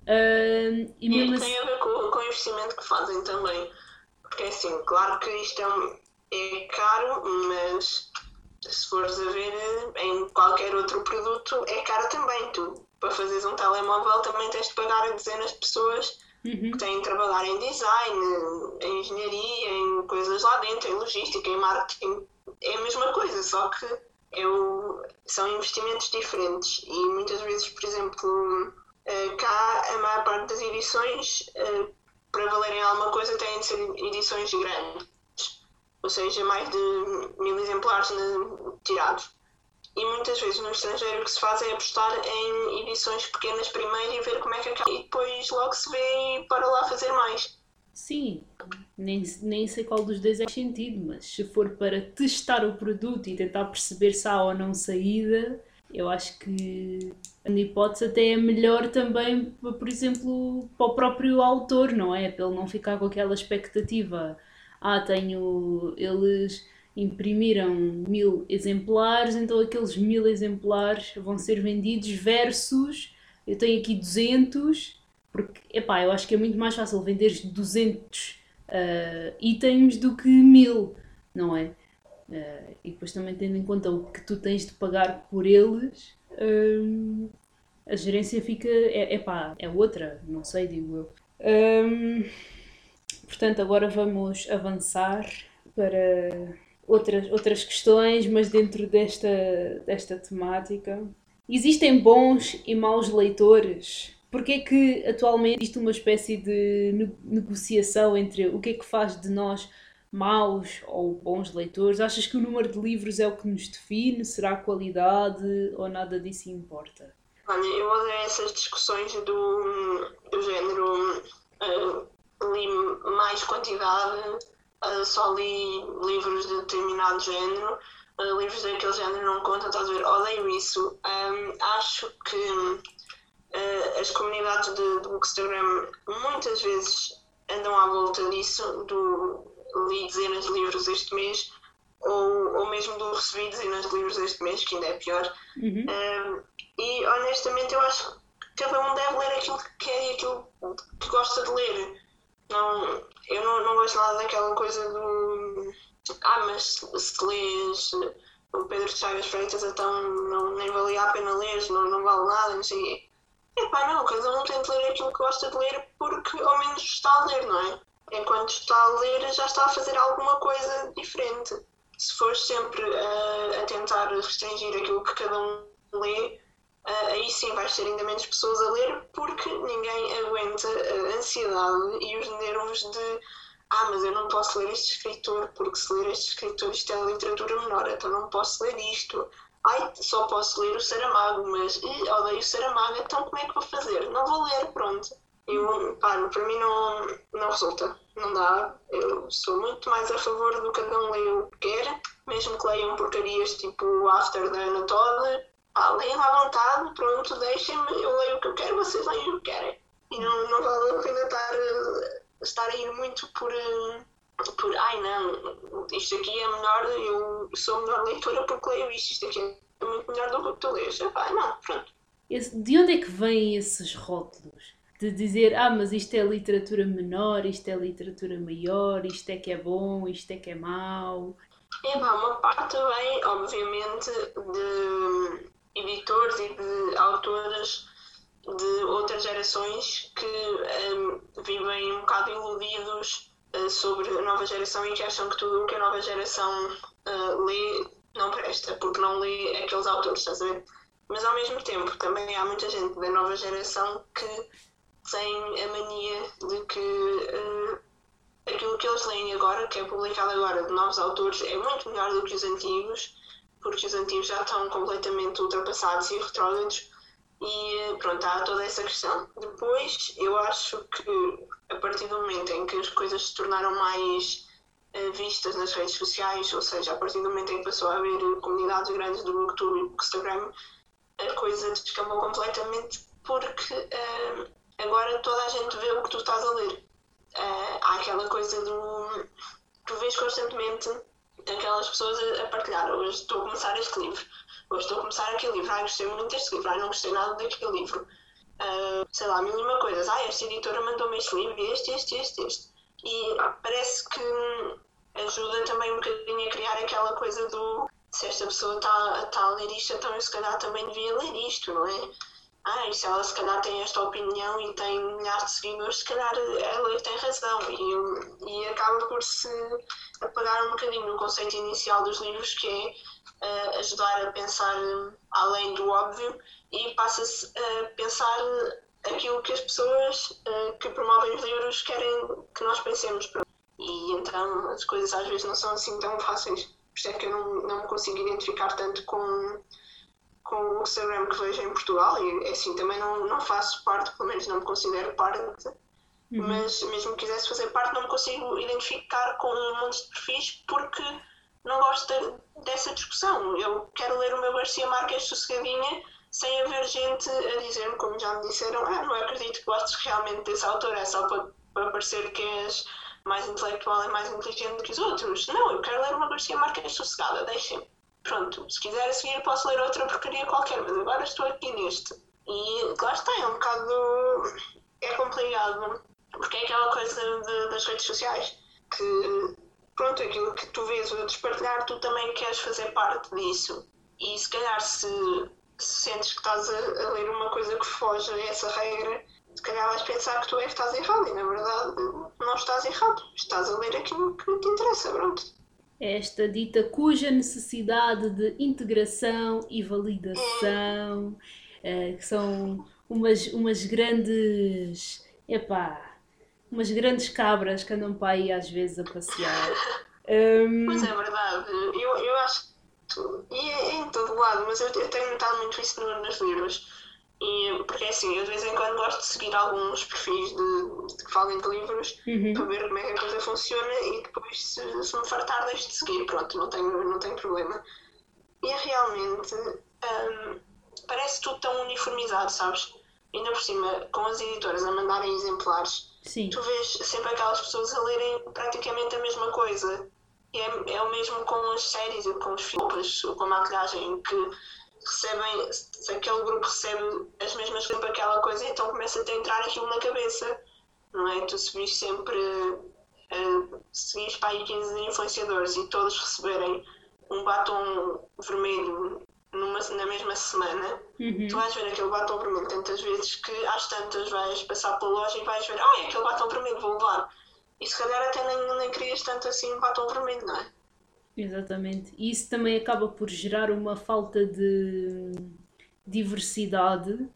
Uh, e, mesmo tem assim... a ver com, com o investimento que fazem também. Porque é assim, claro que isto é, é caro, mas se fores a ver em qualquer outro produto, é caro também. Tu, para fazeres um telemóvel, também tens de pagar a dezenas de pessoas uhum. de trabalhar em design, em engenharia, em coisas lá dentro, em logística, em marketing. É a mesma coisa, só que eu, são investimentos diferentes. E muitas vezes, por exemplo, eh, cá a maior parte das edições, eh, para valerem alguma coisa, têm de ser edições grandes ou seja, mais de mil exemplares tirados. E muitas vezes no estrangeiro o que se faz é apostar em edições pequenas primeiro e ver como é que acaba. E depois logo se vê e para lá fazer mais. Sim, nem, nem sei qual dos dois é sentido, mas se for para testar o produto e tentar perceber se há ou não saída, eu acho que a hipótese até é melhor também, por exemplo, para o próprio autor, não é? Para ele não ficar com aquela expectativa ah, tenho. Eles imprimiram mil exemplares, então aqueles mil exemplares vão ser vendidos versus eu tenho aqui 200, porque, epá, eu acho que é muito mais fácil vender 200 uh, itens do que mil, não é? Uh, e depois também tendo em conta o que tu tens de pagar por eles, uh, a gerência fica, é, epá, é outra, não sei, digo eu. Um, Portanto, agora vamos avançar para outras, outras questões, mas dentro desta, desta temática. Existem bons e maus leitores? Porque é que atualmente existe uma espécie de negociação entre o que é que faz de nós maus ou bons leitores? Achas que o número de livros é o que nos define? Será a qualidade ou nada disso importa? Olha, eu odeio essas discussões do, do género uh, li mais quantidade, uh, só li livros de determinado género, uh, livros daquele género não contam, estás a ver? Odeio isso. Um, acho que uh, as comunidades de, de Bookstagram muitas vezes andam à volta disso, do li dezenas de livros este mês, ou, ou mesmo do recebi dezenas de livros este mês, que ainda é pior. Uhum. Um, e honestamente eu acho que cada um deve ler aquilo que quer e aquilo que gosta de ler. Não, eu não, não gosto nada daquela coisa do. Ah, mas se, lês o Pedro Chagas Freitas, então não, nem valia a pena ler, não, não vale nada, não sei. Epá, não, cada um tem de ler aquilo que gosta de ler porque ao menos está a ler, não é? Enquanto está a ler, já está a fazer alguma coisa diferente. Se for sempre a, a tentar restringir aquilo que cada um lê, uh, aí sim vais ter ainda menos pessoas a ler porque ninguém aguenta a ansiedade e os nervos de ah, mas eu não posso ler este escritor porque se ler este escritor isto é literatura menor, então não posso ler isto. Ai, só posso ler o Saramago, mas ih, odeio o Saramago, então como é que vou fazer? Não vou ler, pronto. Eu, pá, para mim não, não resulta, não dá. Eu sou muito mais a favor do que cada um leia o que quer, mesmo que leiam porcarias tipo After da Ana Todd, à vontade, pronto, deixem-me, eu leio o que eu quero, vocês leem o que querem. E não, não vale a pena estar, estar a ir muito por, por, ai não, isto aqui é melhor, eu sou melhor leitora porque leio isto, isto aqui é muito melhor do que tu lês. Ah, não, pronto. De onde é que vêm esses rótulos? De dizer, ah, mas isto é literatura menor, isto é literatura maior, isto é que é bom, isto é que é mau. É, pá, uma parte vem, obviamente, de editores e de autores de outras gerações que um, vivem um bocado iludidos uh, sobre a nova geração e que acham que tudo o que a nova geração uh, lê não presta, porque não lê aqueles autores, estás a ver? Mas ao mesmo tempo também há muita gente da nova geração que tem a mania de que uh, aquilo que eles leem agora, que é publicado agora de novos autores, é muito melhor do que os antigos porque os antigos já estão completamente ultrapassados e retrógrados e pronto, há toda essa questão. Depois, eu acho que a partir do momento em que as coisas se tornaram mais uh, vistas nas redes sociais, ou seja, a partir do momento em que passou a haver comunidades grandes do Booktube e do Instagram, a coisa descambou completamente porque uh, agora toda a gente vê o que tu estás a ler. Uh, há aquela coisa do. Tu vês constantemente aquelas pessoas a, a, partilhar. Hoje estou a começar este livro, hoje estou a começar aquele livro. Ai, gostei muito deste livro, ai, não gostei nada daquele livro. Uh, sei lá, mil e uma coisas. Ai, esta editora mandou-me este livro, este, este, este, este. E parece que ajuda também um bocadinho a criar aquela coisa do se esta pessoa está tá a ler isto, então eu se calhar também devia ler isto, não é? Ah, e se ela se calhar tem esta opinião e tem milhares de seguidores, se calhar ela tem razão. E, e acaba por se apagar um bocadinho no conceito inicial dos livros, que é uh, ajudar a pensar além do óbvio e passa-se a pensar aquilo que as pessoas uh, que promovem os livros querem que nós pensemos. E então as coisas às vezes não são assim tão fáceis. Por isso é que eu não, não me consigo identificar tanto com, com o Instagram que vejo em Portugal. E assim, também não, não faço parte, pelo menos não me considero parte. Uhum. Mas mesmo que quisesse fazer parte, não me consigo identificar com um monte de perfis porque não gosto de, dessa discussão. Eu quero ler o meu Garcia Marques sossegadinha sem haver gente a dizer-me, como já me disseram, ah, não acredito que gostes realmente desse autor, é só para, para parecer que és mais intelectual e mais inteligente que os outros. Não, eu quero ler uma Garcia Marques sossegada, deixem-me. Pronto, se quiser a seguir posso ler outra porcaria qualquer, mas agora estou aqui neste. E lá está, é um bocado. é complicado, porque é aquela coisa de, das redes sociais que, pronto, aquilo que tu vês o despartilhar, tu também queres fazer parte disso. E se calhar se, se sentes que estás a, a ler uma coisa que foge a essa regra, se calhar vais pensar que tu é que estás errado e na verdade não estás errado. Estás a ler aquilo que te interessa, pronto. Esta dita cuja necessidade de integração e validação, é. que são umas, umas grandes. Epá, umas grandes cabras que andam para aí às vezes a passear. Um... Mas é verdade, eu, eu acho que. E é, em todo lado, mas eu tenho notado muito isso nos livros e, porque é assim, eu de vez em quando gosto de seguir alguns perfis de, de que falem de livros uhum. para ver como é que a coisa funciona e depois, se, se me fartar, deixo de seguir. Pronto, não tenho, não tenho problema. E é realmente. Um, parece tudo tão uniformizado, sabes? Ainda por cima, com as editoras a mandarem exemplares, Sim. tu vês sempre aquelas pessoas a lerem praticamente a mesma coisa. E é, é o mesmo com as séries e com os filmes, com a maquilhagem, que recebem, se aquele grupo recebe as mesmas coisas para aquela coisa, então começa-te a entrar aquilo na cabeça, não é? Tu subis sempre, uh, seguis para aí 15 influenciadores e todos receberem um batom vermelho numa, na mesma semana, uhum. tu vais ver aquele batom vermelho tantas vezes que às tantas vais passar pela loja e vais ver, ah, é aquele batom vermelho, vou levar. E se calhar até nem, nem querias tanto assim um batom vermelho, não é? Exatamente. E isso também acaba por gerar uma falta de diversidade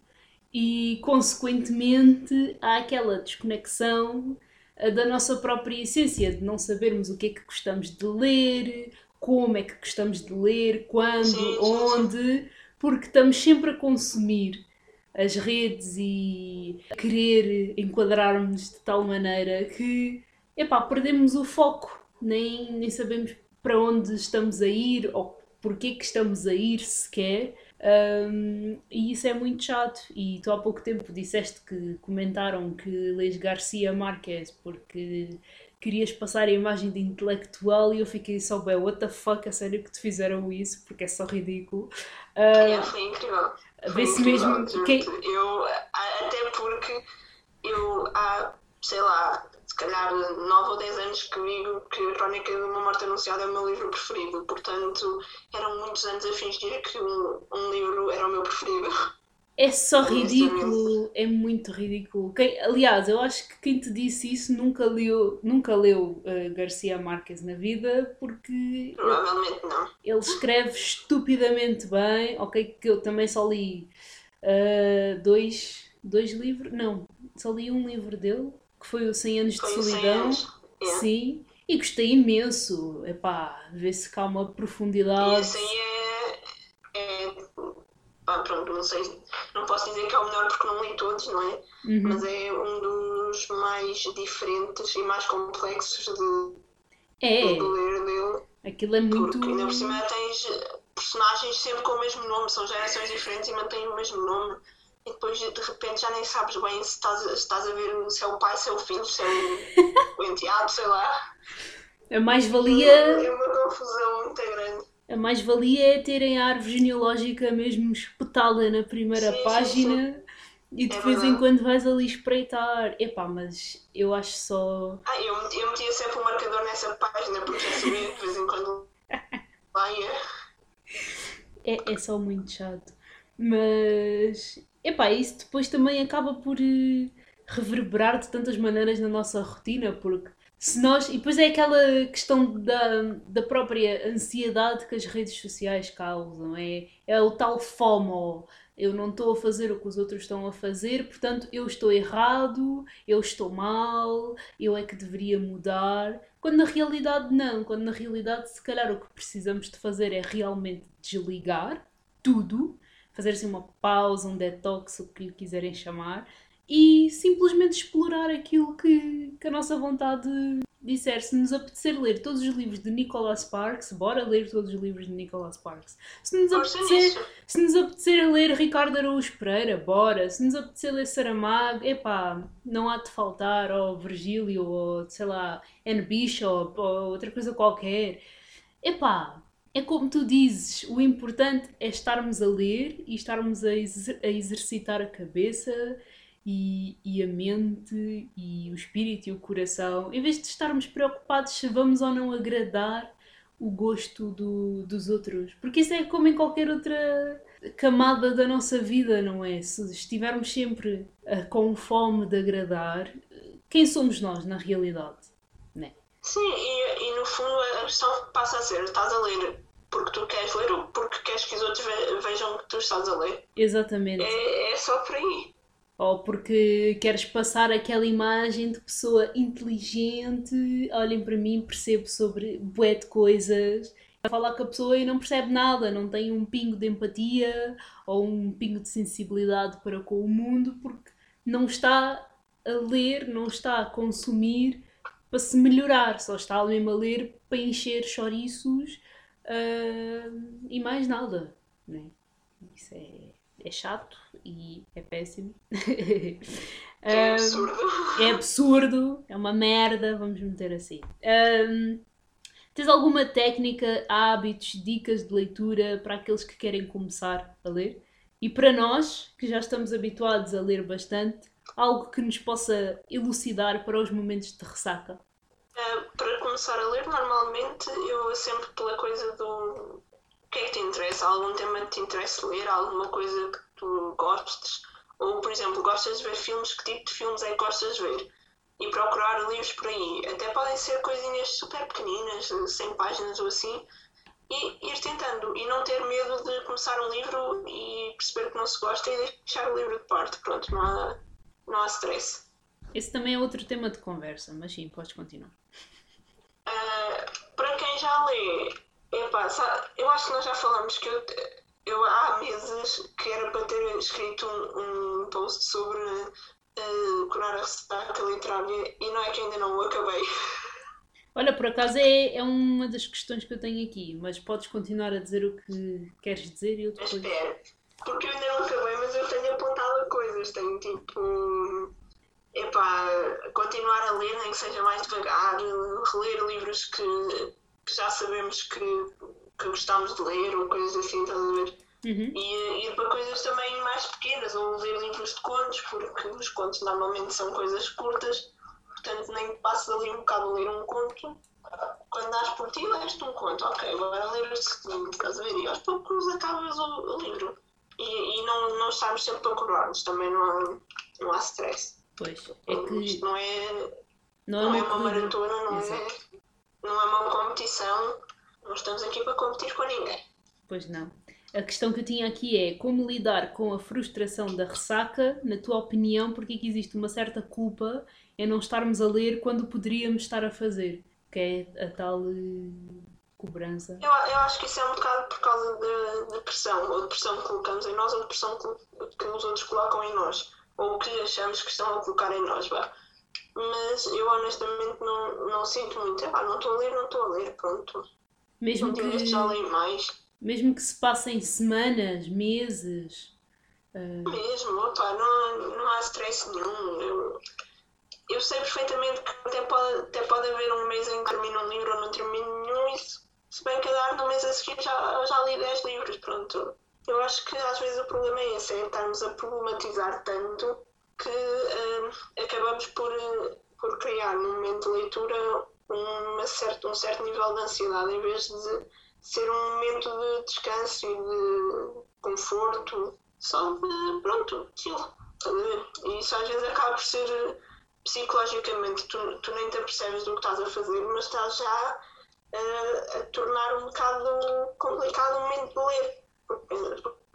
e, consequentemente, há aquela desconexão eh, da nossa própria essência, de não sabermos o que é que gostamos de ler, como é que gostamos de ler, quando, onde, porque estamos sempre a consumir as redes e a querer enquadrar-nos de tal maneira que epá, perdemos o foco, nem, nem sabemos para onde estamos a ir ou porquê que estamos a ir sequer. Um, e isso é muito chato. E tu há pouco tempo disseste que comentaram que lês Garcia Marques porque querias passar a imagem de intelectual e eu fiquei só bem, what the fuck, a sério que te fizeram isso, porque é só ridículo. Uh, é, foi incrível. Vê se mesmo. Quem... Eu, até porque eu há, sei lá, calhar 9 ou 10 anos que digo que a Crónica de uma Morte Anunciada é o meu livro preferido. Portanto, eram muitos anos a fingir que um, um livro era o meu preferido. É só ridículo, é muito ridículo. Quem, aliás, eu acho que quem te disse isso nunca leu, nunca leu uh, Garcia Marques na vida, porque provavelmente ele, não. Ele escreve estupidamente bem. Ok, que eu também só li uh, dois, dois livros, não, só li um livro dele, que foi o 100 Anos de Solidão. Yeah. Sim, e gostei imenso. Epá, ver-se cá uma profundidade. E esse aí é, é. Pá, pronto, não sei. Não posso dizer que é o melhor porque não li todos, não é? Uhum. Mas é um dos mais diferentes e mais complexos de, é. de ler dele. Aquilo é muito. Porque ainda por cima tens personagens sempre com o mesmo nome, são gerações diferentes e mantêm o mesmo nome. E depois de repente já nem sabes bem se estás, se estás a ver se é o pai, se é o filho, se é o, o enteado, sei lá. A mais-valia. É uma confusão muito grande. A mais-valia é terem a árvore genealógica mesmo espetada na primeira Sim, sim, página e É de vez em quando vais ali espreitar. Epá, mas eu acho só. Ah, eu, eu metia sempre um marcador nessa página porque já sabia de vez em quando *laughs* lá ia. É, é só muito chato. Mas. Epá, isso depois também acaba por eh, reverberar de tantas maneiras na nossa rotina, porque se nós. E depois é aquela questão da, da própria ansiedade que as redes sociais causam. É, é o tal FOMO. Eu não estou a fazer o que os outros estão a fazer, portanto eu estou errado, eu estou mal, eu é que deveria mudar. Quando na realidade não, quando na realidade se calhar o que precisamos de fazer é realmente desligar tudo, fazer assim uma pausa, um detox, o que lhe quiserem chamar, e simplesmente explorar aquilo que, que a nossa vontade disser. Se nos apetecer ler todos os livros de Nicholas Sparks, bora ler todos os livros de Nicholas Sparks. Se nos apetecer, se nos apetecer ler Ricardo Araújo Pereira, bora. Se nos apetecer ler Saramago, epá, não há de faltar, ou Virgílio, ou sei lá, Anne Bishop, ou outra coisa qualquer. Epá, é como tu dizes, o importante é estarmos a ler e estarmos a, exer- a exercitar a cabeça e, e a mente e o espírito e o coração, em vez de estarmos preocupados se vamos ou não agradar o gosto do- dos outros. Porque isso é como em qualquer outra camada da nossa vida, não é? Se estivermos sempre ah, com fome de agradar, quem somos nós na realidade? Né? Sim, e, e no fundo a questão passa a ser: estás a ler porque tu queres ler ou porque queres que os outros ve- vejam que tu estás a ler? Exatamente. É, é só por aí. Ou porque queres passar aquela imagem de pessoa inteligente, olhem para mim, percebo sobre bué de coisas. Falar com a pessoa e não percebe nada, não tem um pingo de empatia ou um pingo de sensibilidade para com o mundo, porque não está a ler, não está a consumir para se melhorar, só está mesmo a ler para encher chouriços ah, e mais nada. Né? Isso é, é chato e é péssimo. *laughs* É absurdo. é absurdo, é uma merda, vamos meter assim. Ahm, tens alguma técnica, hábitos, dicas de leitura para aqueles que querem começar a ler? E para nós, que já estamos habituados a ler bastante, algo que nos possa elucidar para os momentos de ressaca? Uh, para começar a ler, normalmente eu vou sempre pela coisa do o que é que te interessa, algum tema que te interessa ler, alguma coisa que tu gostes, ou por exemplo, gostas de ver filmes, que tipo de filmes é que gostas de ver? E procurar livros por aí. Até podem ser coisinhas super pequeninas, 100 páginas ou assim, e ir tentando. E não ter medo de começar um livro e perceber que não se gosta e deixar o livro de parte. Pronto, não há, não há stress. Esse também é outro tema de conversa, mas sim, podes continuar. Ah, para quem já lê, epá, sabe, eu acho que nós já falamos que eu, eu há meses que era para ter escrito um, um post sobre ah, curar a ressaca literária e não é que ainda não o acabei. Olha, por acaso é, é uma das questões que eu tenho aqui, mas podes continuar a dizer o que queres dizer e eu depois. espera, porque eu ainda não acabei, mas eu tenho apontado coisas. Tenho tipo. Epá, continuar a ler, nem que seja mais devagar, reler livros que, que já sabemos que, que gostamos de ler, ou coisas assim, estás a ver? Uhum. E ir para coisas também mais pequenas, ou ler livros de contos, porque os contos normalmente são coisas curtas, portanto nem passas ali um bocado a ler um conto. Quando dás por ti, leste um conto, ok, agora ler o segundo, estás a ver? E aos poucos acabas o, o livro. E, e não, não estarmos sempre a curar-nos, também não há, não há stress. Pois, é Isto que não é, não é não é uma maratona, não é, não é uma competição, não estamos aqui para competir com ninguém. Pois não. A questão que eu tinha aqui é como lidar com a frustração da ressaca, na tua opinião, porque é que existe uma certa culpa em não estarmos a ler quando poderíamos estar a fazer, que é a tal eh, cobrança. Eu, eu acho que isso é um bocado por causa de, de pressão, ou de pressão que colocamos em nós, ou de pressão que, que os outros colocam em nós, ou que achamos que estão a colocar em nós, vá. Mas eu honestamente não, não sinto muito, ah, não estou a ler, não estou a ler, pronto. Mesmo que, já leio mais. mesmo que se passem semanas, meses, Uh... Mesmo, opa, não, não há stress nenhum. Eu, eu sei perfeitamente que até pode, até pode haver um mês em que termino um livro ou não termino nenhum, e se, se bem calhar no mês a seguir já, já li 10 livros, pronto. Eu acho que às vezes o problema é esse, é estarmos a problematizar tanto que uh, acabamos por, por criar no momento de leitura uma certa, um certo nível de ansiedade em vez de ser um momento de descanso e de conforto, só de pronto, chill. E isso às vezes acaba por ser psicologicamente, tu, tu nem te apercebes do que estás a fazer, mas estás já uh, a tornar um bocado complicado o momento de ler. Porque,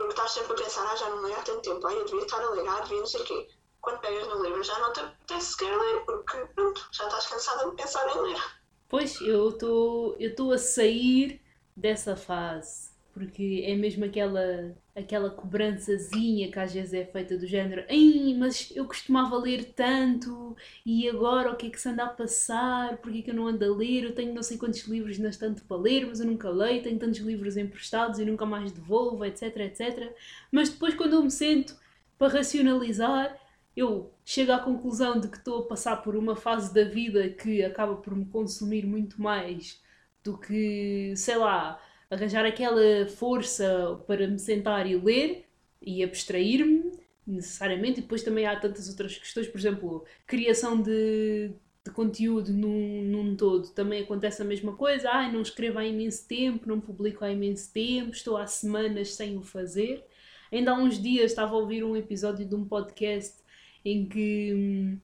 estás sempre a pensar, ah, já não leio há tanto tempo, ah, eu devia estar a ler, ah, devia não sei o quê. Quando pegas no livro já não te apetece sequer ler, porque pronto, já estás cansada de pensar em ler. Pois, eu estou a sair dessa fase porque é mesmo aquela aquela cobrançazinha que às vezes é feita do género Ei, mas eu costumava ler tanto e agora o que é que se anda a passar? Porquê é que eu não ando a ler? Eu tenho não sei quantos livros na estante para ler, mas eu nunca leio, tenho tantos livros emprestados e nunca mais devolvo, etc, etc. Mas depois quando eu me sento para racionalizar, eu chego à conclusão de que estou a passar por uma fase da vida que acaba por me consumir muito mais do que, sei lá, arranjar aquela força para me sentar e ler e abstrair-me necessariamente. E depois também há tantas outras questões, por exemplo, criação de, de conteúdo num, num todo. Também acontece a mesma coisa. Ai, não escrevo há imenso tempo, não publico há imenso tempo, estou há semanas sem o fazer. Ainda há uns dias estava a ouvir um episódio de um podcast em que hum,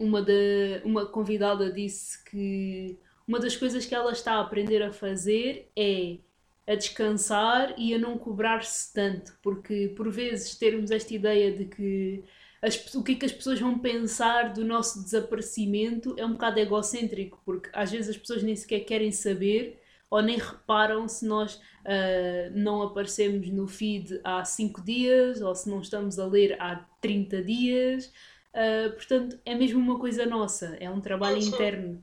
uma, da, uma convidada disse que uma das coisas que ela está a aprender a fazer é a descansar e a não cobrar-se tanto, porque por vezes termos esta ideia de que as, o que é que as pessoas vão pensar do nosso desaparecimento é um bocado egocêntrico, porque às vezes as pessoas nem sequer querem saber ou nem reparam se nós uh, não aparecemos no feed há 5 dias ou se não estamos a ler há 30 dias. Uh, portanto, é mesmo uma coisa nossa, é um trabalho interno.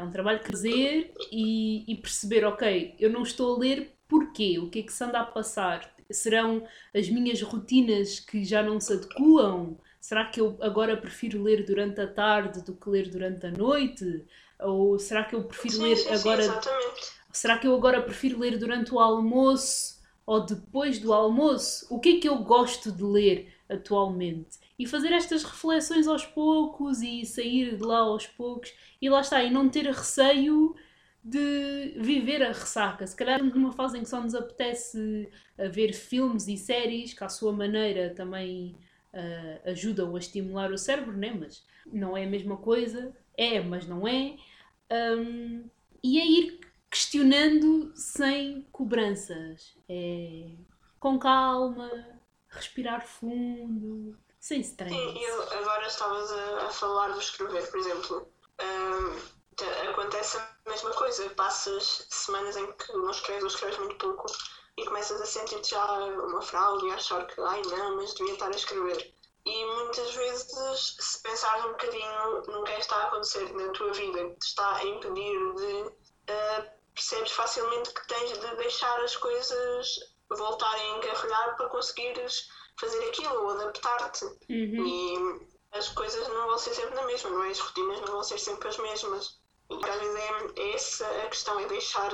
É um trabalho que fazer e, e perceber, ok, eu não estou a ler Porquê? O que é que se anda a passar? Serão as minhas rotinas que já não se adequam? Será que eu agora prefiro ler durante a tarde do que ler durante a noite? Ou será que eu prefiro sim, ler sim, agora. Sim. Será que eu agora prefiro ler durante o almoço ou depois do almoço? O que é que eu gosto de ler atualmente? E fazer estas reflexões aos poucos e sair de lá aos poucos e lá está, e não ter receio de viver a ressaca. Se calhar numa fase em que só nos apetece uh, ver filmes e séries, que à sua maneira também uh, ajudam a estimular o cérebro, né? mas não é a mesma coisa. É, mas não é. Um, e é ir questionando sem cobranças. É com calma, respirar fundo, sem stress. Sim, agora estavas a, a falar de escrever, por exemplo. Um acontece a mesma coisa. Passas semanas em que não escreves ou escreves muito pouco e começas a sentir-te já uma fraude e a achar que, ai não, mas devia estar a escrever. E muitas vezes, se pensares um bocadinho no que é está a acontecer na tua vida, que te está a impedir de. Uh, percebes facilmente que tens de deixar as coisas voltarem a encarrilhar para conseguires fazer aquilo ou adaptar-te. Uhum. E as coisas não vão ser sempre na mesma, não é? As rotinas não vão ser sempre as mesmas. E às vezes é, é essa a questão, é deixar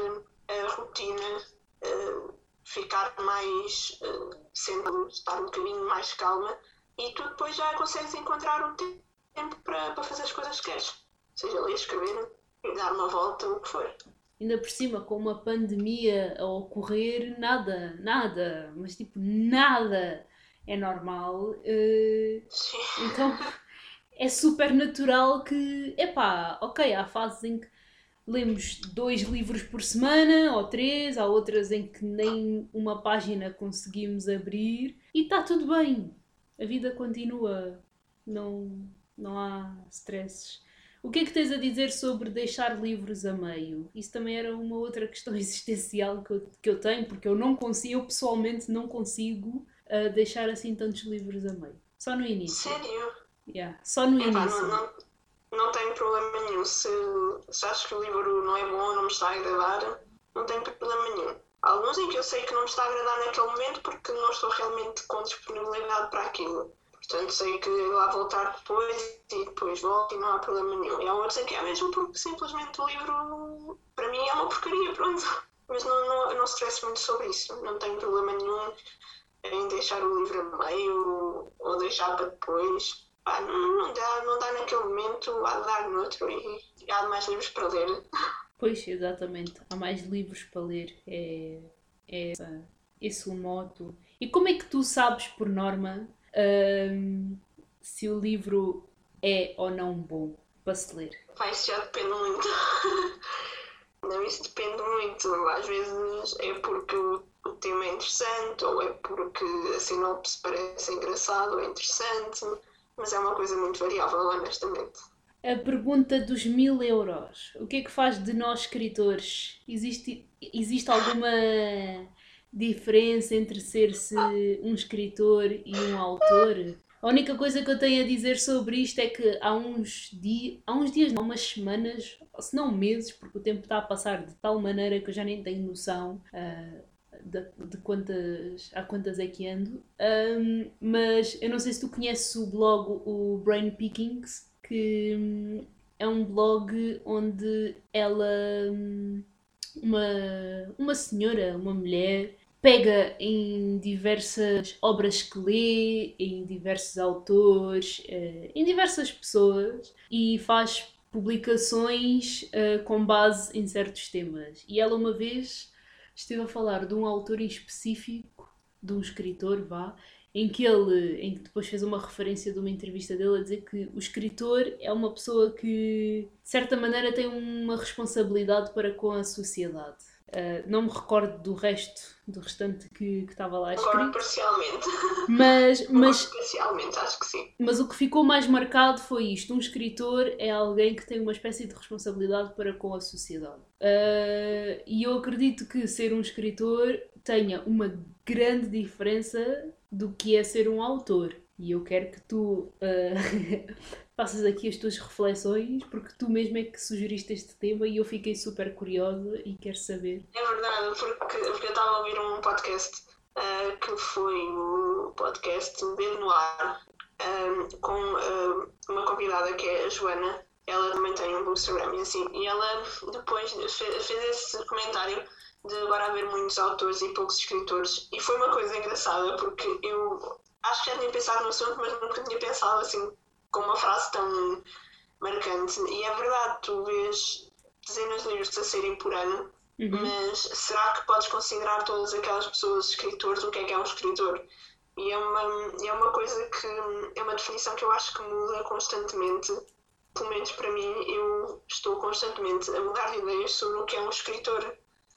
a rotina uh, ficar mais uh, sendo estar um bocadinho mais calma e tu depois já consegues encontrar um tempo para, para fazer as coisas que queres. Seja ler, escrever, dar uma volta, o que for. Ainda por cima, com uma pandemia a ocorrer, nada, nada, mas tipo nada é normal. Uh, então *laughs* é super natural que, epá, ok, há fases em que lemos dois livros por semana ou três, há outras em que nem uma página conseguimos abrir e está tudo bem. A vida continua, não, não há stresses. O que é que tens a dizer sobre deixar livros a meio? Isso também era uma outra questão *laughs* existencial que eu, que eu tenho, porque eu não consigo, eu pessoalmente não consigo uh, deixar assim tantos livros a meio. Só no início. Sério? Yeah. Só no Epá, início. Não, não, não tenho problema nenhum. Se, se achas que o livro não é bom, não me está a agradar, não tenho problema nenhum. alguns em que eu sei que não me está a agradar naquele momento porque não estou realmente com disponibilidade para aquilo. Portanto, sei que lá voltar depois e depois volto e não há problema nenhum. E há outros em que é mesmo porque simplesmente o livro, para mim, é uma porcaria, pronto. Mas não, não, não stress muito sobre isso. Não tenho problema nenhum em deixar o livro a meio ou deixar para depois. Ah, não, dá, não dá naquele momento, há de dar noutro e, e há mais livros para ler. Pois, exatamente. Há mais livros para ler. É, é esse o moto. E como é que tu sabes, por norma, hum, se o livro é ou não bom para se ler? Vai, isso já depende muito. *laughs* não, isso depende muito. Às vezes é porque o, tema é interessante ou é porque a sinopse parece engraçado ou interessante. Mas é uma coisa muito variável, honestamente. A pergunta dos mil euros. O que é que faz de nós escritores? Existe, existe alguma diferença entre ser-se um escritor e um autor? A única coisa que eu tenho a dizer sobre isto é que há uns, dias, há uns dias, não, umas semanas, se não meses, porque o tempo está a passar de tal maneira que eu já nem tenho noção uh, de, de, quantas, há quantas é que ando. Um, mas eu não sei se tu conheces o blog, o Brain Pickings, que hum, é um blog onde ela, hum, uma, uma senhora, uma mulher, pega em diversas obras que lê, em diversos autores, eh, em diversas pessoas e faz publicações uh, com base em certos temas. E ela uma vez esteve a falar de um autor em específico, de um escritor, vá, em que ele, em que depois fez uma referência de uma entrevista dele a dizer que o escritor é uma pessoa que, de certa maneira, tem uma responsabilidade para com a sociedade. Uh, não me recordo do resto, do restante que, que estava lá escrito. Agora parcialmente. Mas, mas, parcialmente, acho que sim. Mas o que ficou mais marcado foi isto: um escritor é alguém que tem uma espécie de responsabilidade para com a sociedade. Uh, e eu acredito que ser um escritor tenha uma grande diferença do que é ser um autor. E eu quero que tu uh, *laughs* faças aqui as tuas reflexões, porque tu mesmo é que sugeriste este tema e eu fiquei super curiosa e quero saber. É verdade, porque, porque eu estava a ouvir um podcast uh, que foi o podcast Dedo no Ar, um, com uh, uma convidada que é a Joana. Ela também tem um Instagram e assim. E ela depois fez, fez esse comentário de agora haver muitos autores e poucos escritores. E foi uma coisa engraçada, porque eu acho que já tinha pensado no assunto, mas nunca tinha pensado assim com uma frase tão marcante. E é verdade, tu vês dezenas de livros a saírem por ano, uhum. mas será que podes considerar todas aquelas pessoas escritores? O que é que é um escritor? E é uma, é uma coisa que é uma definição que eu acho que muda constantemente. Pelo menos para mim, eu estou constantemente a mudar de ideias sobre o que é um escritor.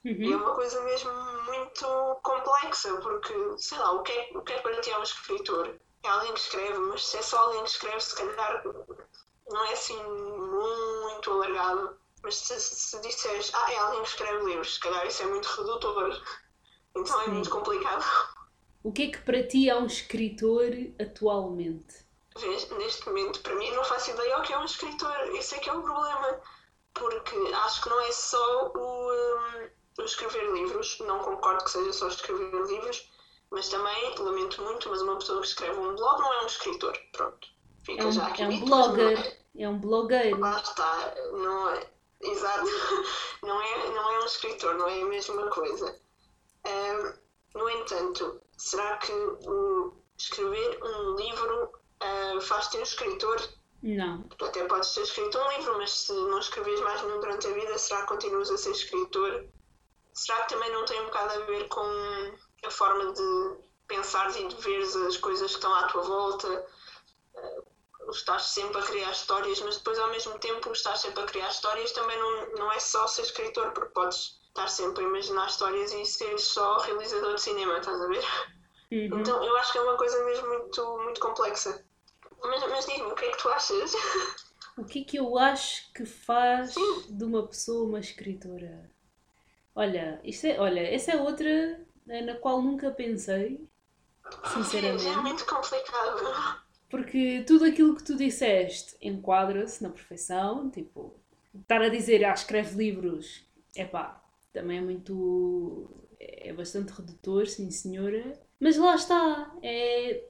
Uhum. E é uma coisa mesmo muito complexa, porque, sei lá, o que é, o que é para ti é um escritor? É alguém que escreve, mas se é só alguém que escreve, se calhar não é assim muito alargado. Mas se, se disseres, ah, é alguém que escreve livros, se calhar isso é muito redutor. Então é Sim. é muito complicado. O que é que para ti é um escritor atualmente? Neste momento, para mim, não faço ideia o que é um escritor. Esse é que é o problema. Porque acho que não é só o. Um, escrever livros, não concordo que seja só escrever livros, mas também, lamento muito, mas uma pessoa que escreve um blog não é um escritor. Pronto. Fica é um, já aqui. É um blogger. É, é um blogueiro. Lá está. Não é. Exato. *laughs* Não é, não é um escritor, não é a mesma coisa. Um, no entanto, será que um, escrever um livro uh, faz-te um escritor? Não. Tu até podes ter escrito um livro, mas se não escreves mais nenhum durante a vida, será que continuas a ser escritor? será que também não tem um bocado a ver com a forma de pensar e de ver as coisas que estão à tua volta? Uh, estás sempre a criar histórias, mas depois ao mesmo tempo estás sempre a criar histórias também não, não é só ser escritor, porque podes estar sempre a imaginar histórias e ser só realizador de cinema, estás a ver? Uhum. Então eu acho que é uma coisa mesmo muito, muito complexa. Mas, mas diz-me, o que é que tu achas? O que é que eu acho que faz Sim. de uma pessoa uma escritora? Olha, isto é, olha, essa é outra na qual nunca pensei, sinceramente. É muito complicado. Porque tudo aquilo que tu disseste enquadra-se na perfeição, tipo, estar a dizer, ah, escreve livros, é pá, também é muito. é bastante redutor, sim senhora. Mas lá está, é,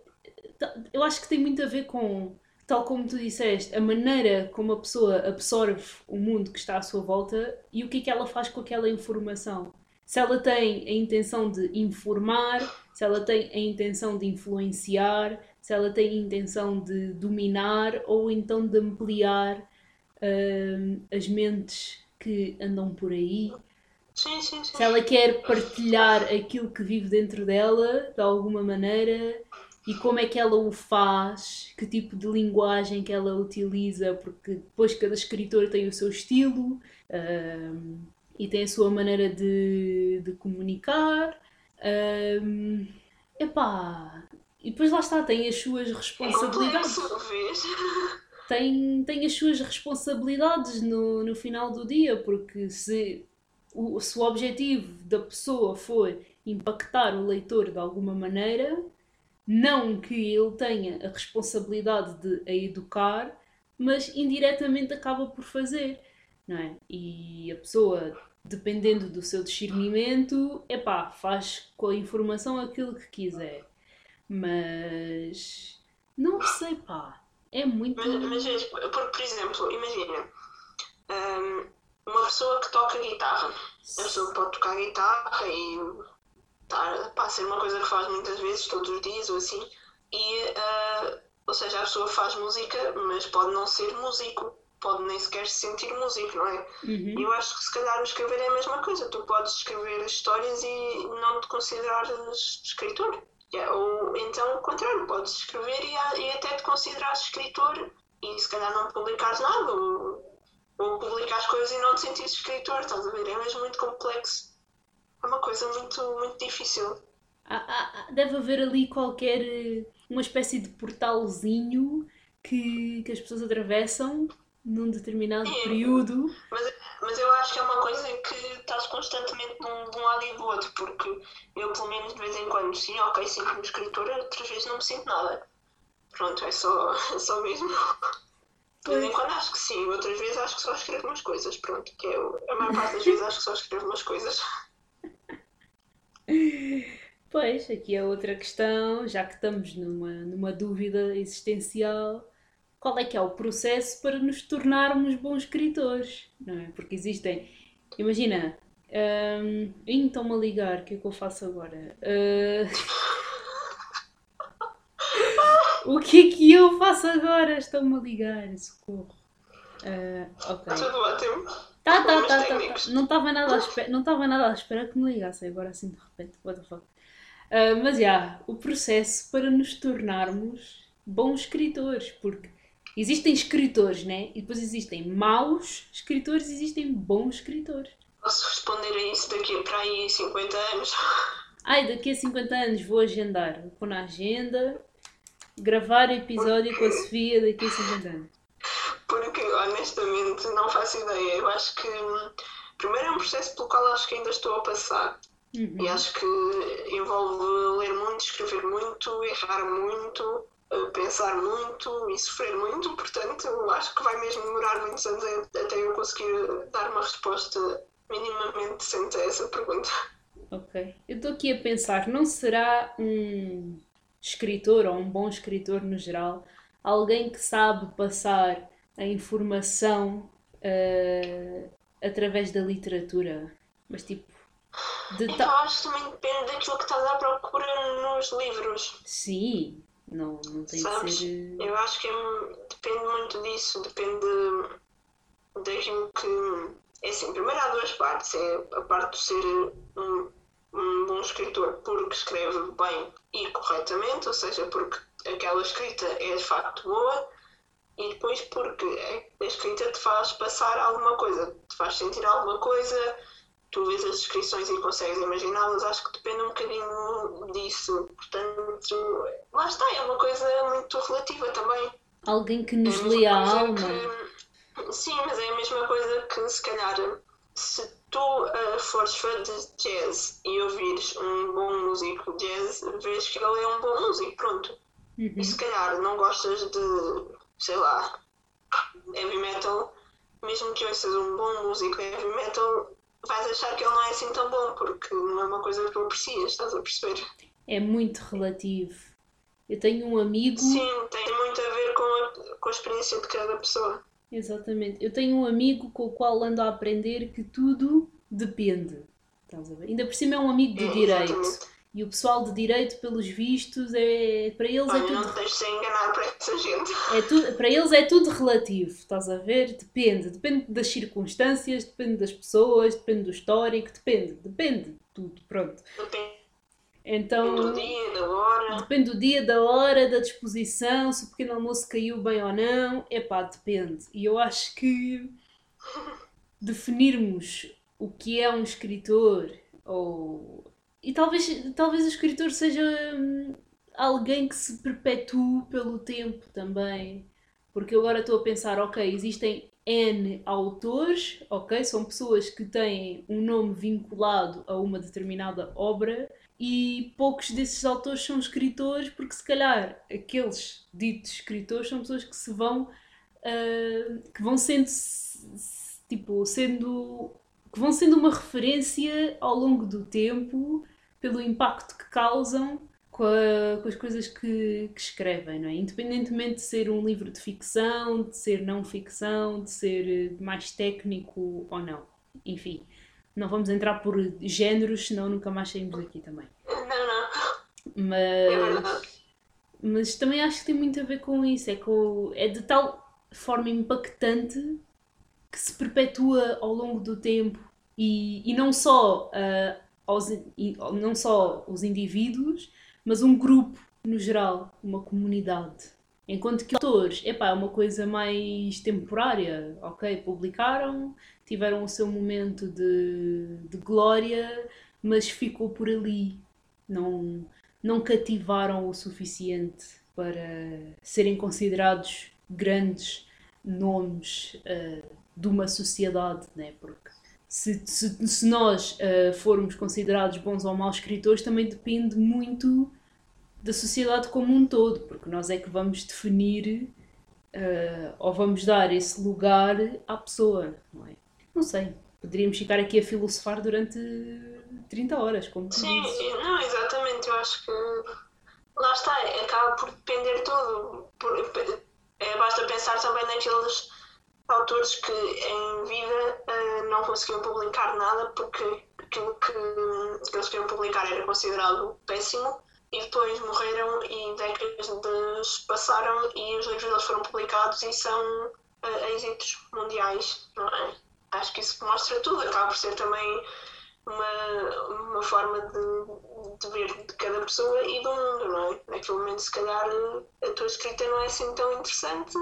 eu acho que tem muito a ver com, tal como tu disseste, a maneira como a pessoa absorve o mundo que está à sua volta e o que é que ela faz com aquela informação. Se ela tem a intenção de informar, se ela tem a intenção de influenciar, se ela tem a intenção de dominar ou então de ampliar uh, as mentes que andam por aí. Sim, sim, sim. Se ela quer partilhar aquilo que vive dentro dela, de alguma maneira, e como é que ela o faz, que tipo de linguagem que ela utiliza, porque depois cada escritor tem o seu estilo um, e tem a sua maneira de, de comunicar. Um, epá, e depois lá está, tem as suas responsabilidades. Tem, tem as suas responsabilidades no, no final do dia, porque se o, se o objetivo da pessoa for impactar o leitor de alguma maneira, não que ele tenha a responsabilidade de a educar, mas indiretamente acaba por fazer, não é? E a pessoa, dependendo do seu discernimento, epá, faz com a informação aquilo que quiser. Mas não sei, pá, é muito. Mas, mas porque, por exemplo, imagina. Um uma pessoa que toca guitarra. A pessoa pode tocar guitarra e tá, pá, ser uma coisa que faz muitas vezes, todos os dias ou assim. E, uh, ou seja, a pessoa faz música, mas pode não ser músico, pode nem sequer se sentir músico, não é? Uhum. Eu acho que se calhar o escrever é a mesma coisa. Tu podes escrever histórias e não te considerares escritor. Yeah, ou então o contrário, podes escrever e, e até te considerares escritor e se calhar não publicares nada. Ou, ou publicar as coisas e não te sentires escritor, estás a ver? É mesmo muito complexo. É uma coisa muito, muito difícil. deve haver ali qualquer. Eh, uma espécie de portalzinho que, que as pessoas atravessam num determinado é, período. Mas, mas eu acho que é uma coisa que estás constantemente de um, de um lado e do outro, porque eu, pelo menos de vez em quando, sim, ok, sinto-me escritora, outras vezes não me sinto nada. Pronto, é só, *laughs* é só mesmo. De vez em quando acho que sim, outras vezes acho que só escrevo umas coisas, pronto, que é a maior parte das vezes acho que só escrevo umas coisas. *laughs* Pois, aqui é outra questão, já que estamos numa, numa dúvida existencial, qual é que é o processo para nos tornarmos bons escritores, não é? Porque existem, imagina, um, então-me a ligar, o que é que eu faço agora? Uh... *laughs* O que é que eu faço agora? Estão-me a ligar, socorro. Uh, ok. Tudo ótimo. Tá, tá, tá, tá, tá. Não estava nada à espera, não nada à espera que me ligassem agora assim de repente. What the fuck. Uh, mas já, yeah, o processo para nos tornarmos bons escritores, porque existem escritores, né? E depois existem maus escritores e existem bons escritores. Posso responder a isso daqui para aí 50 anos? Ai, daqui a 50 anos vou agendar. Vou pôr na agenda gravar episódio com a Sofia daqui a 50 anos? Porque honestamente não faço ideia. Eu acho que primeiro é um processo pelo qual acho que ainda estou a passar. Uhum. E acho que envolve ler muito, escrever muito, errar muito, pensar muito e sofrer muito, portanto, eu acho que vai mesmo demorar muitos anos até eu conseguir dar uma resposta minimamente decente a essa pergunta. Ok. Eu estou aqui a pensar, não será um escritor ou um bom escritor no geral, alguém que sabe passar a informação uh, através da literatura. Mas tipo. De ta... Eu acho que também depende daquilo que estás à procura nos livros. Sim, não, não tem Sabes? ser. Eu acho que é, depende muito disso, depende daquilo que. É assim, primeiro há duas partes. É a parte de ser um um bom escritor porque escreve bem e corretamente, ou seja, porque aquela escrita é de facto boa, e depois porque a escrita te faz passar alguma coisa, te faz sentir alguma coisa, tu vês as descrições e consegues imaginá-las, acho que depende um bocadinho disso. Portanto, lá está, é uma coisa muito relativa também. Alguém que nos é lê a alma. Que, sim, mas é a mesma coisa que se calhar se tu uh, fores fã de jazz e ouvires um bom músico jazz, vês que ele é um bom músico, pronto. Uhum. E se calhar não gostas de, sei lá, heavy metal, mesmo que ouças um bom músico heavy metal, vais achar que ele não é assim tão bom, porque não é uma coisa que tu aprecias, estás a perceber? É muito relativo. Eu tenho um amigo. Sim, tem muito a ver com a, com a experiência de cada pessoa. Exatamente. Eu tenho um amigo com o qual ando a aprender que tudo depende. Estás a ver? Ainda por cima é um amigo de É, direito. exatamente. E o pessoal de direito, pelos vistos, é para eles é Olha, tudo não te deixes enganar por essa gente. É tudo, para eles é tudo relativo, estás a ver? Depende, depende das circunstâncias, depende das pessoas, depende do histórico, depende, depende de tudo, pronto. Depende Então, do dia, da hora. depende do dia, da hora, da disposição, se o pequeno almoço caiu bem ou não, epá, depende. E eu acho que *laughs* definirmos o que é um escritor, ou... E talvez, talvez o escritor seja hum, alguém que se perpetue pelo tempo também. Porque eu agora estou a pensar, ok, existem N autores, ok, são pessoas que têm um nome vinculado a uma determinada obra e poucos desses autores são escritores porque se calhar aqueles ditos escritores são pessoas que se vão ah, que vão sendo tipo sendo que vão sendo uma referência ao longo do tempo pelo impacto que causam com, a- com as coisas que, que escrevem, não é? Independentemente de ser um livro de ficção, de ser não ficção, de ser eh, mais técnico ou não. Enfim, não vamos entrar por géneros, senão nunca mais saímos daqui também. Não, não. Mas mas também acho que tem muito a ver com isso. É, com, é de tal forma impactante que se perpetua ao longo do tempo e, e não, só, ah, aos, não só os indivíduos, mas um grupo no geral, uma comunidade. Enquanto que autores, epá, é uma coisa mais temporária, ok? Publicaram, tiveram o seu momento de, de glória, mas ficou por ali. Não, não cativaram o suficiente para serem considerados grandes nomes uh, de uma sociedade, né? Porque se, se, se nós uh, formos considerados bons ou maus escritores, também depende muito da sociedade como um todo, porque nós é que vamos definir uh, ou vamos dar esse lugar à pessoa, não é? Não sei. Poderíamos ficar aqui a filosofar durante 30 horas, como Sim, dizes. não, exatamente. Eu acho que lá está, acaba por depender tudo. Por, é, basta pensar também naqueles autores que em vida uh, não conseguiam publicar nada porque aquilo que, que eles queriam publicar era considerado péssimo e depois morreram e décadas passaram e os livros deles foram publicados e são uh, êxitos mundiais, não é? Acho que isso mostra tudo, acaba por ser também uma, uma forma de, de ver de cada pessoa e do mundo, não é? Naquele momento, se calhar, a tua escrita não é assim tão interessante,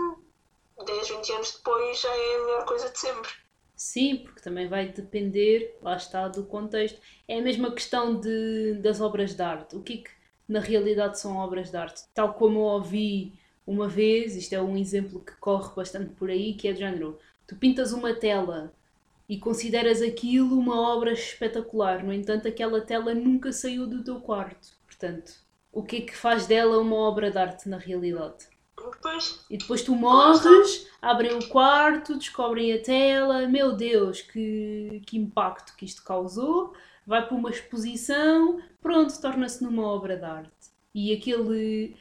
10, 20 anos depois já é a melhor coisa de sempre. Sim, porque também vai depender, lá está, do contexto. É a mesma questão de, das obras de arte. O que é que na realidade são obras de arte? Tal como eu ouvi uma vez, isto é um exemplo que corre bastante por aí, que é de género, tu pintas uma tela e consideras aquilo uma obra espetacular, no entanto aquela tela nunca saiu do teu quarto. Portanto, o que é que faz dela uma obra de arte na realidade? E depois tu morres, abrem o quarto, descobrem a tela, meu Deus, que, que impacto que isto causou, vai para uma exposição, pronto, torna-se numa obra de arte. E aquele,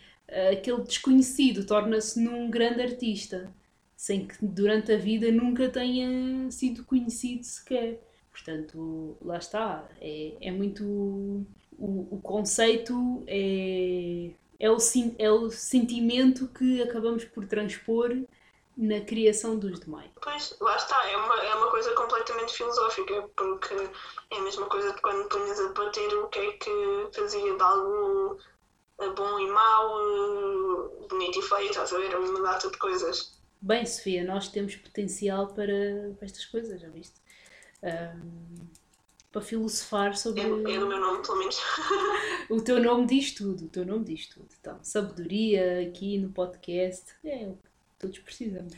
aquele desconhecido torna-se num grande artista, sem que durante a vida nunca tenha sido conhecido sequer. Portanto, lá está, é, é muito. O, o conceito é, é, o, é o sentimento que acabamos por transpor na criação dos demais. Pois, lá está, é uma, é uma coisa completamente filosófica, porque é a mesma coisa de quando punhas a debater o que é que fazia de algo bom e mau, bonito e feio, estás a ver? É uma data de coisas. Bem, Sofia, nós temos potencial para, para estas coisas, já viste? Um, para filosofar sobre. É, é do meu nome, pelo menos. *laughs* o teu nome diz tudo, o teu nome diz tudo. Então, sabedoria aqui no podcast é o que todos precisamos.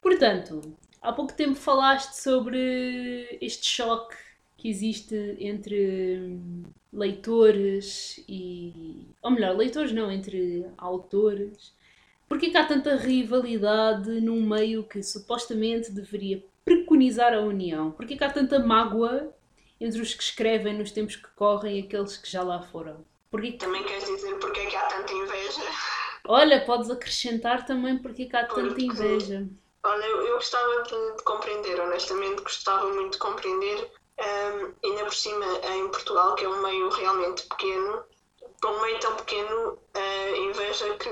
Portanto, há pouco tempo falaste sobre este choque que existe entre leitores e. Ou melhor, leitores não, entre autores. Porquê que há tanta rivalidade num meio que supostamente deveria preconizar a união? Porquê que há tanta mágoa entre os que escrevem nos tempos que correm e aqueles que já lá foram? Porquê que... Também queres dizer porque é que há tanta inveja? Olha, podes acrescentar também porque é que há Porque- tanta inveja. Olha, eu, eu gostava de, de compreender, honestamente, gostava muito de compreender, ahm, ainda por cima em Portugal, que é um meio realmente pequeno, para um meio tão pequeno, a inveja que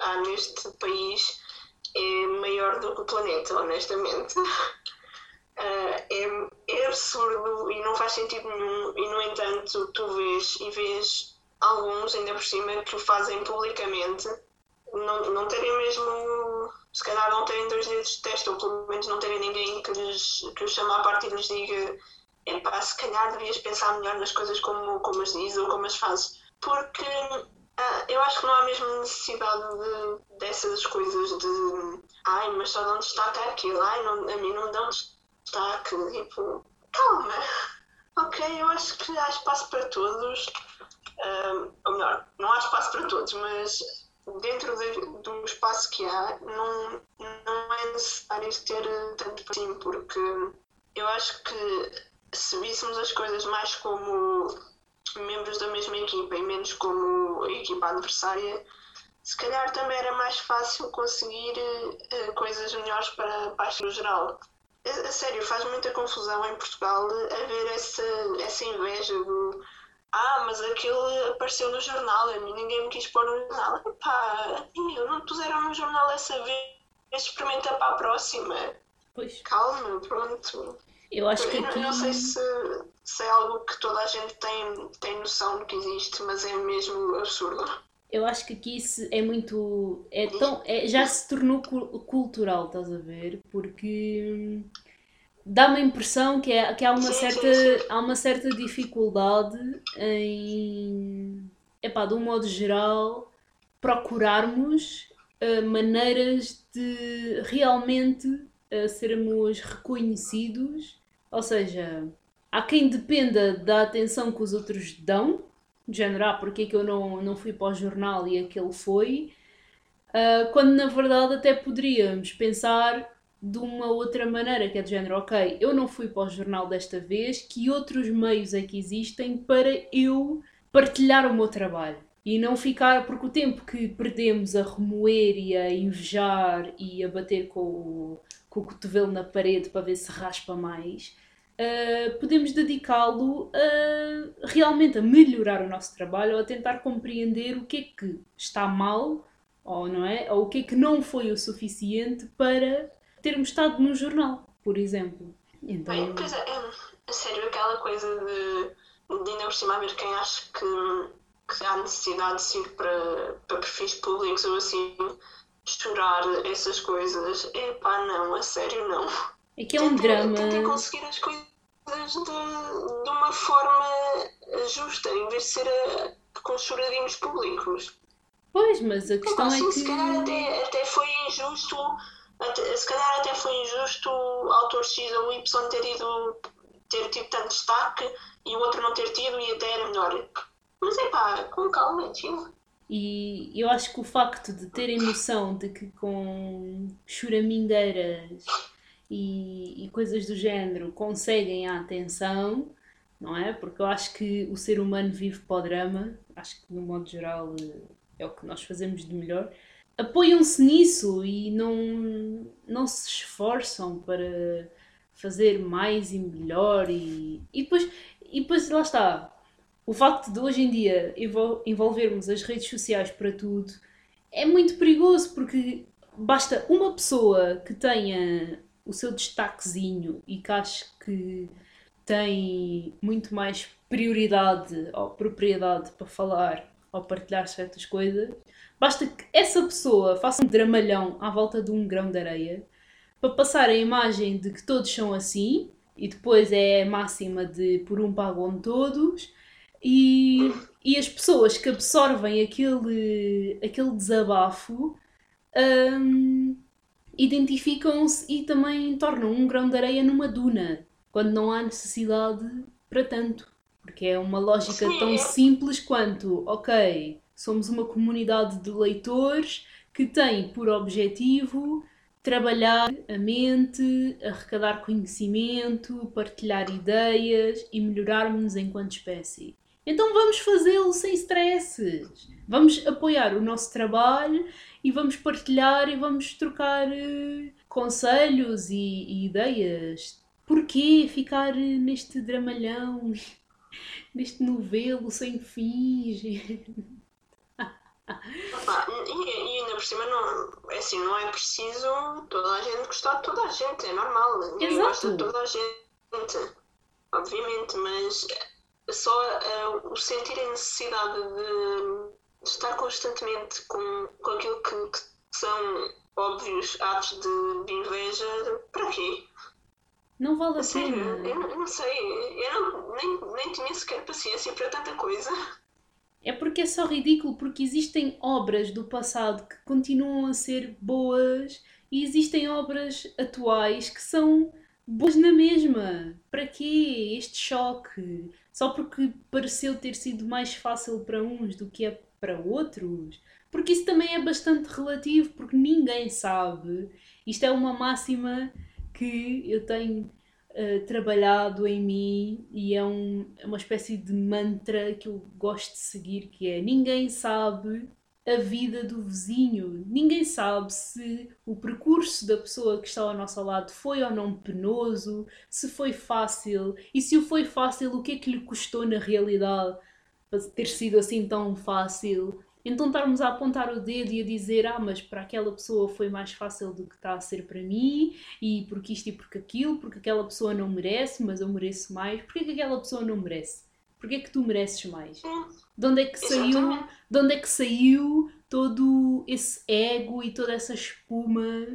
há neste país é maior do que o planeta, honestamente. *laughs* Ah, é, é absurdo e não faz sentido nenhum, e no entanto, tu vês e vês alguns, ainda por cima, que o fazem publicamente, não, não terem mesmo, se calhar não terem dois dedos de testa, ou pelo menos não terem ninguém que, lhes, que os chame à parte e lhes diga epá, se calhar devias pensar melhor nas coisas como, como as dizes ou como as fazes. Porque ah, eu acho que não há mesmo necessidade de, dessas coisas de ai, mas só dão destaque àquilo, ai, não, a mim não me dão destaque. Tipo, calma. Ok, eu acho que há espaço para todos. Ah, ou melhor, não há espaço para todos, mas dentro de- do espaço que há, não, não é necessário ter eh, tanto para porque eu acho que se víssemos as coisas mais como membros da mesma equipa e menos como a equipa adversária, se calhar também era mais fácil conseguir eh, coisas melhores para, para a no geral. A, a sério, faz muita confusão em Portugal haver essa, essa inveja do ah, mas aquele apareceu no jornal, a mim ninguém me quis pôr no jornal. Epá, mim não puseram no jornal dessa vez, experimenta para a próxima. Pois, Calma, pronto. eu acho que Eu não- aqui. eu não sei se, se é algo que toda a gente tem, tem noção de que existe, mas é mesmo absurdo. Eu acho que aqui isso é muito. É tão, é- já se tornou cu- cultural, estás a ver? Porque hum, dá-me a impressão que, é, que há, uma certa, há uma certa dificuldade em. Epá, de um modo geral, procurarmos uh, maneiras de realmente uh, sermos reconhecidos. Ou seja, há quem dependa da atenção que os outros dão de género, ah, porque é que eu não, não fui para o jornal e aquele foi, Ah, quando na verdade até poderíamos pensar de uma outra maneira, que é de género, ok, eu não fui para o jornal desta vez, que outros meios é que existem para eu partilhar o meu trabalho? E não ficar, porque o tempo que perdemos a remoer e a invejar e a bater com o, com o cotovelo na parede para ver se raspa mais, Uh, podemos dedicá-lo a realmente a melhorar o nosso trabalho ou a tentar compreender o que é que está mal ou não é ou o que é que não foi o suficiente para termos estado num jornal, por exemplo. Então, Bem, pois é, é, a sério, aquela coisa de, de ainda por cima haver quem acha que, que há necessidade de ir para, para perfis públicos ou assim, estourar essas coisas. Epá, não, a sério, não. é que é um Tentem- drama. Tentem conseguir as coisas de, de uma forma justa, em vez de ser a- com choradinhos públicos. Pois, mas a Não questão é consigo, se calhar que até, até foi injusto, até- se calhar até foi injusto o autor X ou Y ter ido ter tido tanto destaque e o outro não ter tido e até era melhor. Mas é pá, com calma, tio. E eu acho que o facto de terem noção de que com choramingeiras e, e coisas do género conseguem a atenção, não é? Porque eu acho que o ser humano vive para o drama, acho que no modo geral é o que nós fazemos de melhor. Apoiam-se nisso e não, não se esforçam para fazer mais e melhor e, e depois, e depois lá está o facto de hoje em dia envol- envolvermos as redes sociais para tudo é muito perigoso porque basta uma pessoa que tenha o seu destaquezinho e que ache que tem muito mais prioridade ou propriedade para falar ou partilhar certas coisas, basta que essa pessoa faça um dramalhão à volta de um grão de areia para passar a imagem de que todos são assim e depois é a máxima de por um pagam todos e, e as pessoas que absorvem aquele, aquele desabafo hum, identificam-se e também tornam um grão de areia numa duna, quando não há necessidade para tanto. Porque é uma lógica Sim. tão simples quanto, ok, somos uma comunidade de leitores que tem por objetivo trabalhar a mente, arrecadar conhecimento, partilhar ideias e melhorarmos enquanto espécie. Então vamos fazê-lo sem stresses. Vamos apoiar o nosso trabalho e vamos partilhar e vamos trocar uh, conselhos e, e, ideias. Porquê ficar neste dramalhão, *laughs* neste novelo sem fins? e, e, ainda por cima, não, é assim, não é preciso toda a gente gostar de toda a gente, é normal. Ninguém Exato. gosta de toda a gente, obviamente, mas só uh, o sentir a necessidade de, de, estar constantemente com, com aquilo que, que são óbvios atos de, de, inveja, para quê? Não vale a, a sério, pena. Eu, eu, não sei, eu não, nem, nem tinha sequer paciência para tanta coisa. É porque é só ridículo, porque existem obras do passado que continuam a ser boas e existem obras atuais que são boas na mesma. Para quê este choque? Só porque pareceu ter sido mais fácil para uns do que é para outros? Porque isso também é bastante relativo, porque ninguém sabe. Isto é uma máxima que eu tenho uh, trabalhado em mim e é, um, é uma espécie de mantra que eu gosto de seguir, que é ninguém sabe a vida do vizinho. Ninguém sabe se o percurso da pessoa que está ao nosso lado foi ou não penoso, se foi fácil e se o foi fácil, o que é que lhe custou na realidade ter sido assim tão fácil. Então estarmos a apontar o dedo e a dizer ah, mas para aquela pessoa foi mais fácil do que está a ser para mim e porque isto e porque aquilo, porque aquela pessoa não merece, mas eu mereço mais. Porquê que aquela pessoa não merece? Porquê que tu mereces mais? De onde é que saiu, de onde é que saiu todo esse ego e toda essa espuma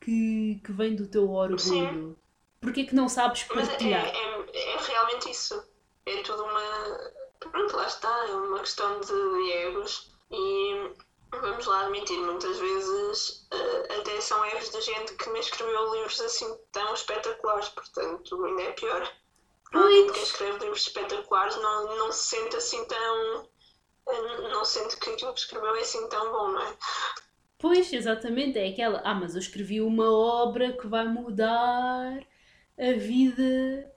que, que vem do teu orgulho? Sim. Porquê que não sabes partilhar? É, é, é realmente isso. É tudo uma. Pronto, lá está. É uma questão de egos e vamos lá admitir, muitas vezes uh, até são erros da gente que me escreveu livros assim tão espetaculares, portanto ainda é pior. Provavelmente quem escreve livros espetaculares não, não se sente assim tão. Uh, não sente que aquilo que escreveu é assim tão bom, não é? Pois, exatamente, é aquela. Ah, mas eu escrevi uma obra que vai mudar a vida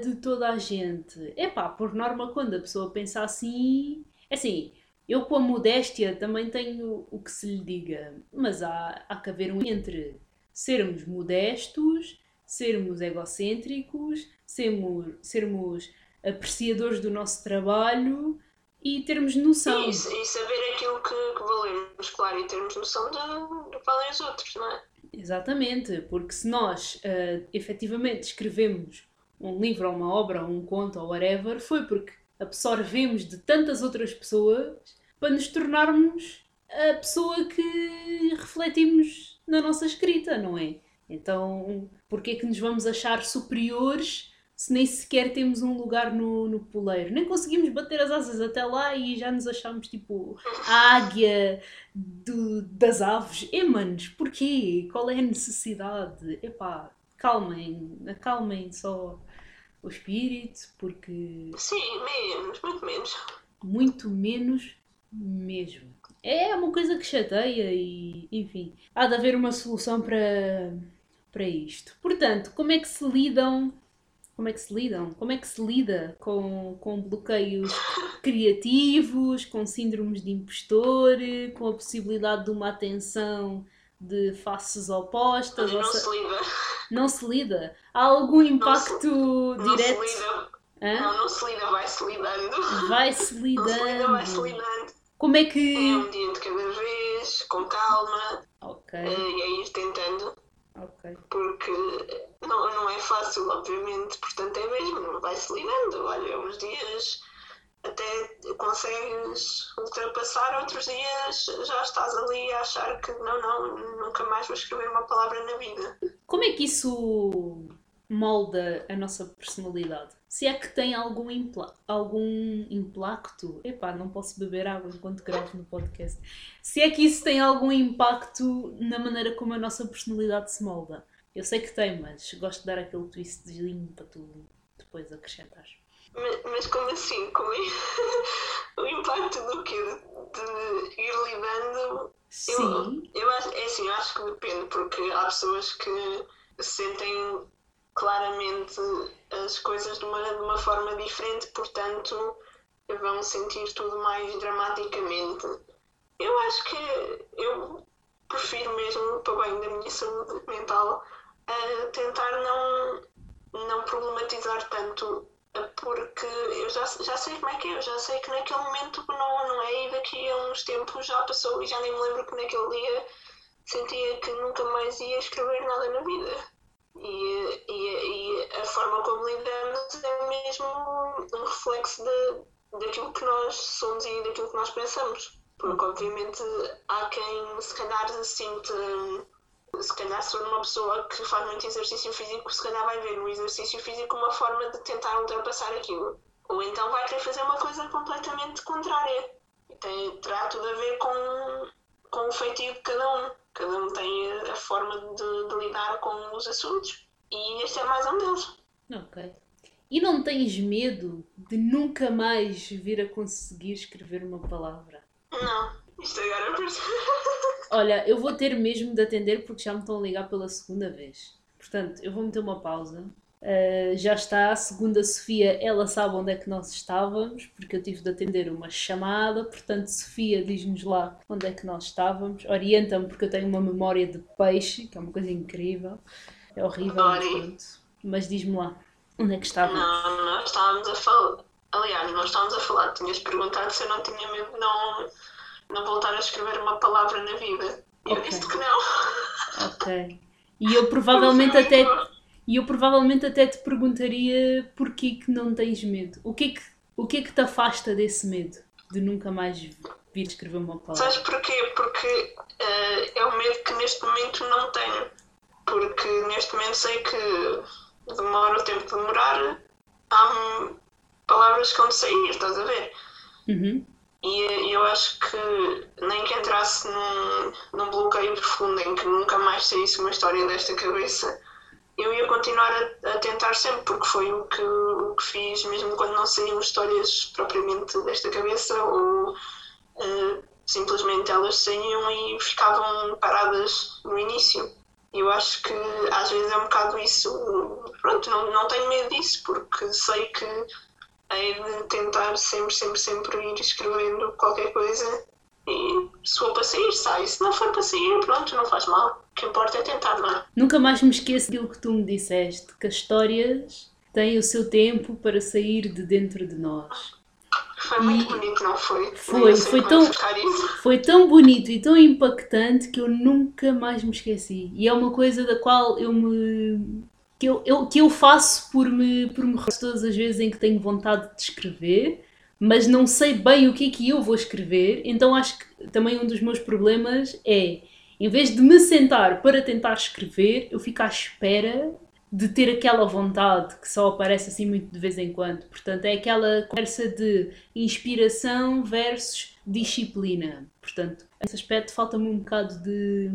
de toda a gente. É pá, por norma, quando a pessoa pensa assim. É assim, eu, com a modéstia, também tenho o que se lhe diga, mas há, há que haver um entre sermos modestos, sermos egocêntricos, sermos, sermos apreciadores do nosso trabalho e termos noção. e saber aquilo que, que, valemos, claro, e termos noção do que valem os outros, não é? Exatamente, porque se nós uh, efetivamente escrevemos um livro ou uma obra ou um conto ou whatever, foi porque absorvemos de tantas outras pessoas para nos tornarmos a pessoa que refletimos na nossa escrita, não é? Então, porquê é que nos vamos achar superiores se nem sequer temos um lugar no, no poleiro? Nem conseguimos bater as asas até lá e já nos achamos tipo a águia do, das aves. E manos, porquê? Qual é a necessidade? Epá, calmem, acalmem só o espírito, porque. Sim, menos, muito menos. Muito menos mesmo. É uma coisa que chateia e, enfim, há de haver uma solução para, para isto. Portanto, como é que se lidam como é que se lidam? Como é que se lida com, com bloqueios criativos, com síndromes de impostor, com a possibilidade de uma atenção de faces opostas? Não, se lida. Não se lida. Há algum impacto não se, direto? Não se lida. Não, não se lida, vai-se lidando. Vai-se lidando. Não se lida, vai-se lidando. Como é que. É um dia de cada vez, com calma. Ok. Uh, e aí ir tentando. Ok. Porque não, não é fácil, obviamente, portanto é mesmo, vai-se lidando. Olha, uns dias até consegues ultrapassar, outros dias já estás ali a achar que não, não, nunca mais vou escrever uma palavra na vida. Como é que isso molda a nossa personalidade? Se é que tem algum, algum impacto. Epá, não posso beber água enquanto gravo no podcast. Se é que isso tem algum impacto na maneira como a nossa personalidade se molda. Eu sei que tem, mas gosto de dar aquele twistzinho para tu depois acrescentares. Mas, como assim? Como é? *laughs* o impacto do quê? De, de ir lidando? Sim. Eu, eu acho, é assim, eu acho que depende, porque há pessoas que sentem claramente as coisas de uma, de uma forma diferente, portanto vão sentir tudo mais dramaticamente. Eu acho que eu prefiro mesmo, para bem da minha saúde mental, uh, tentar não, não problematizar tanto, porque eu já, já sei como é que é, eu já sei que naquele momento não, não é, e daqui a uns tempos já passou e já nem me lembro que naquele dia sentia que nunca mais ia escrever nada na vida. E, e, e a forma como lidamos é mesmo um reflexo de, daquilo que nós somos e daquilo que nós pensamos. Porque, obviamente, há quem se calhar sinta. Se calhar, se for uma pessoa que faz muito exercício físico, se calhar vai ver no exercício físico uma forma de tentar ultrapassar aquilo. Ou então vai querer fazer uma coisa completamente contrária. E tem, terá tudo a ver com, com o feitio de cada um. Cada um tem a forma de, de lidar com os assuntos. E este é mais um deles. Ok. E não tens medo de nunca mais vir a conseguir escrever uma palavra? Não, isto agora *laughs* Olha, eu vou ter mesmo de atender porque já me estão a ligar pela segunda vez. Portanto, eu vou meter uma pausa. Uh, já está a segunda Sofia, ela sabe onde é que nós estávamos, porque eu tive de atender uma chamada. Portanto, Sofia, diz-nos lá onde é que nós estávamos. Orienta-me, porque eu tenho uma memória de peixe, que é uma coisa incrível. É horrível, mas, mas diz-me lá onde é que estávamos. Não, nós estávamos a falar. Aliás, nós estávamos a falar. Tinhas perguntado se eu não tinha medo não, não voltar a escrever uma palavra na vida. E okay. eu disse que não. Ok. E eu provavelmente até. E eu provavelmente até te perguntaria porquê que não tens medo. O que é que, o que, é que te afasta desse medo? De nunca mais vir escrever uma palavra? Sabes porquê? Porque uh, é o medo que neste momento não tenho. Porque neste momento sei que demora o tempo de demorar. Há palavras que vão sair, estás a ver? Uhum. E eu acho que nem que entrasse num, num bloqueio profundo em que nunca mais saísse uma história desta cabeça eu ia continuar a, a, tentar sempre, porque foi o que, o que fiz, mesmo quando não saíam histórias propriamente desta cabeça, ou uh, simplesmente elas saíam e ficavam paradas no início. Eu acho que às vezes é um bocado isso. Pronto, não, não tenho medo disso, porque sei que hei de tentar sempre, sempre, sempre ir escrevendo qualquer coisa e se for para sair, sai. Se não for para sair, pronto, não faz mal. O que importa é tentar, não é? Nunca mais me esqueço daquilo que tu me disseste, que as histórias têm o seu tempo para sair de dentro de nós. Foi muito e... bonito, não foi? Foi, foi tão, foi tão bonito e tão impactante que eu nunca mais me esqueci. E é uma coisa da qual eu me. Que eu, eu, que eu faço por me, por me todas as vezes em que tenho vontade de escrever mas não sei bem o que é que eu vou escrever, então acho que também um dos meus problemas é, em vez de me sentar para tentar escrever, eu fico à espera de ter aquela vontade que só aparece assim muito de vez em quando. Portanto, é aquela conversa de inspiração versus disciplina. Portanto, nesse aspecto falta-me um bocado de,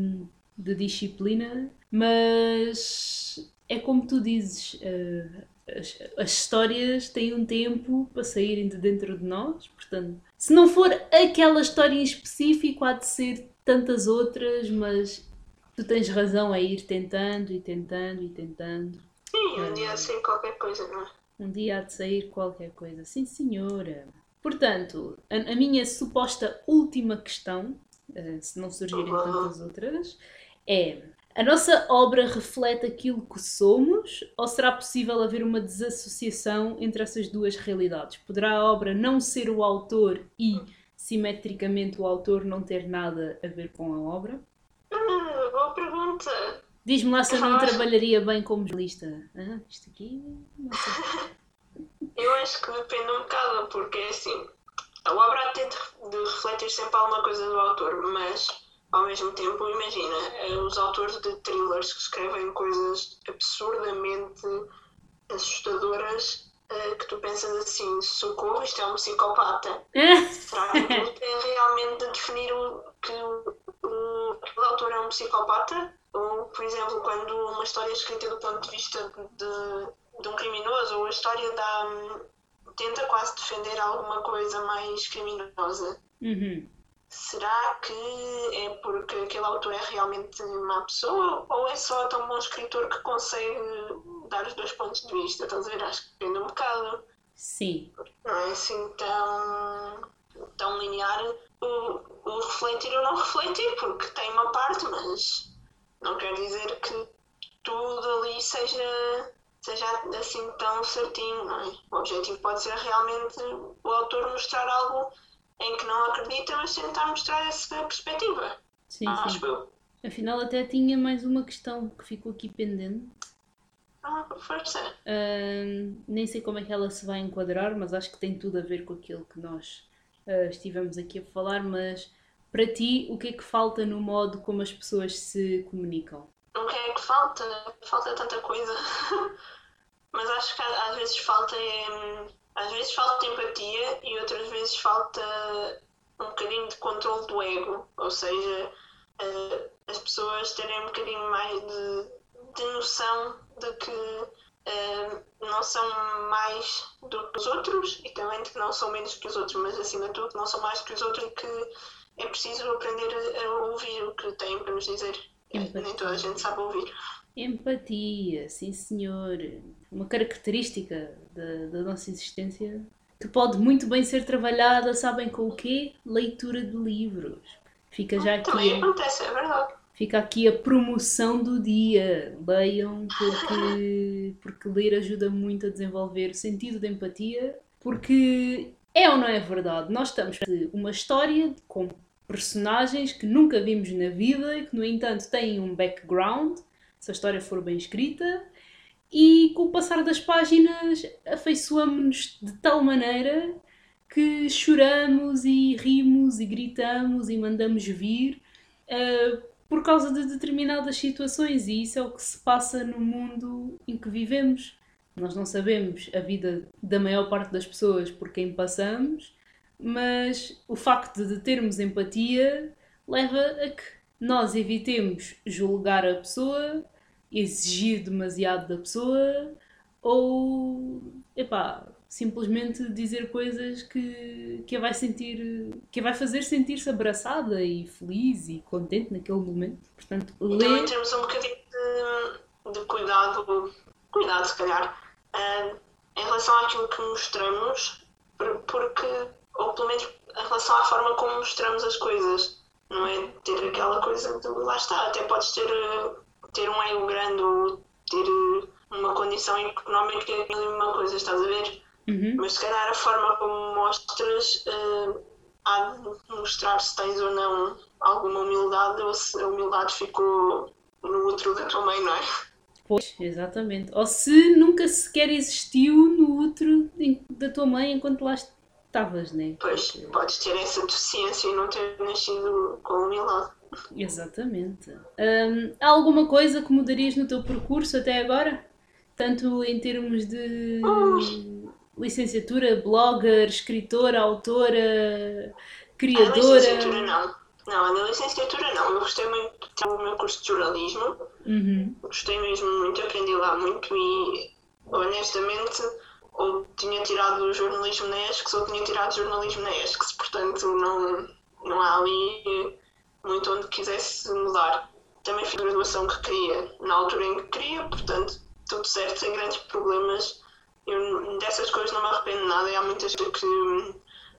de disciplina, mas é como tu dizes, uh, as, as, histórias têm um tempo para saírem de dentro de nós, portanto, se não for aquela história em específico, há de ser tantas outras, mas tu tens razão a ir tentando e tentando e tentando. Sim, um dia há de sair qualquer coisa, não é? Um dia há de sair qualquer coisa, sim senhora. Portanto, a, a minha suposta última questão, uh, se não surgirem uhum. tantas outras, é a nossa obra reflete aquilo que somos ou será possível haver uma desassociação entre essas duas realidades? Poderá a obra não ser o autor e, simetricamente, o autor não ter nada a ver com a obra? Ah, boa pergunta. Diz-me lá se eu não trabalharia bem como jornalista. Ah, isto aqui. *laughs* eu acho que depende um bocado, porque é assim. A obra de refletir sempre alguma coisa do autor, mas ao mesmo tempo, imagina, eh, os autores de thrillers que escrevem coisas absurdamente assustadoras eh, que tu pensas assim, socorro, isto é um psicopata. *laughs* Será que é realmente de definir o, que o, o, autor é um psicopata? Ou, por exemplo, quando uma história é escrita do ponto de vista de, de um criminoso, ou a história dá tenta quase defender alguma coisa mais criminosa. Uhum. Será que é porque aquele autor é realmente má pessoa ou é só tão bom escritor que consegue dar os dois pontos de vista? Estás a ver? Acho que depende um bocado. Sim. Não é assim tão, tão linear o, o refletir ou não refletir, porque tem uma parte, mas não quer dizer que tudo ali seja, seja assim tão certinho, não é? O objetivo pode ser realmente o autor mostrar algo em que não acredita, mas tentar mostrar essa perspectiva. Sim, Ah, sim. acho eu. Afinal, até tinha mais uma questão que ficou aqui pendente. Ah, força. Ahm, nem sei como é que ela se vai enquadrar, mas acho que tem tudo a ver com aquilo que nós ah, estivemos aqui a falar. Mas para ti, o que é que falta no modo como as pessoas se comunicam? O que é que falta? Falta tanta coisa. *laughs* Mas acho que às vezes falta é, às vezes falta empatia e outras vezes falta um bocadinho de controle do ego, ou seja, eh, as pessoas terem um bocadinho mais de, de noção de que eh, não são mais do que os outros e também de que não são menos que os outros, mas acima de tudo não são mais que os outros e que é preciso aprender a ouvir o que têm para nos dizer. Empatia. Nem toda a gente sabe ouvir. Empatia, sim senhor. Uma característica da, da nossa existência que pode muito bem ser trabalhada, sabem com o quê? Leitura de livros. Fica já Também aqui, acontece, é verdade. fica aqui a promoção do dia. Leiam porque, *laughs* porque ler ajuda muito a desenvolver o sentido de empatia. Porque é ou não é verdade? Nós estamos uma história com personagens que nunca vimos na vida e que, no entanto, têm um background, se a história for bem escrita, e com o passar das páginas afeiçoamos-nos de tal maneira que choramos e rimos e gritamos e mandamos vir ah, por causa de determinadas situações, e isso é o que se passa no mundo em que vivemos. Nós não sabemos a vida da maior parte das pessoas por quem passamos, mas o facto de termos empatia leva a que nós evitemos julgar a pessoa, exigir demasiado da pessoa ou, epá, simplesmente dizer coisas que, que a vai sentir, que a vai fazer sentir-se abraçada e feliz e contente naquele momento. Portanto, lê, temos um bocadinho de, de cuidado, cuidado se calhar, ah, em relação àquilo que mostramos, por- porque, ou pelo menos em relação à forma como mostramos as coisas, não é ter aquela coisa de lá está, até podes ter, ah, ter um ego grande ou ter ah, uma condição económica e uma coisa, estás a ver? Uhum. Mas se calhar a forma como mostras eh, há de mostrar se tens ou não alguma humildade ou se a humildade ficou no outro da tua mãe, não é? Pois, exatamente. Ou se nunca sequer existiu no útero da tua mãe enquanto lá estavas, né? Pois Porque- podes ter essa deficiência e não ter nascido com humildade. Exatamente. Hum, há alguma coisa que mudarias no teu percurso até agora? Tanto em termos de licenciatura, blogger, escritora, autora, A criadora? licenciatura não. Não, a licenciatura não. Eu gostei muito do meu curso de jornalismo. Uhum. Gostei mesmo muito, aprendi lá muito e honestamente ou tinha tirado o jornalismo na ESCS ou tinha tirado jornalismo na ESCS, portanto não, não há ali muito onde quisesse mudar. Também fiz a graduação que queria na altura em que queria, portanto tudo certo, sem grandes problemas. Eu dessas coisas não me arrependo de nada e há muitas que hum,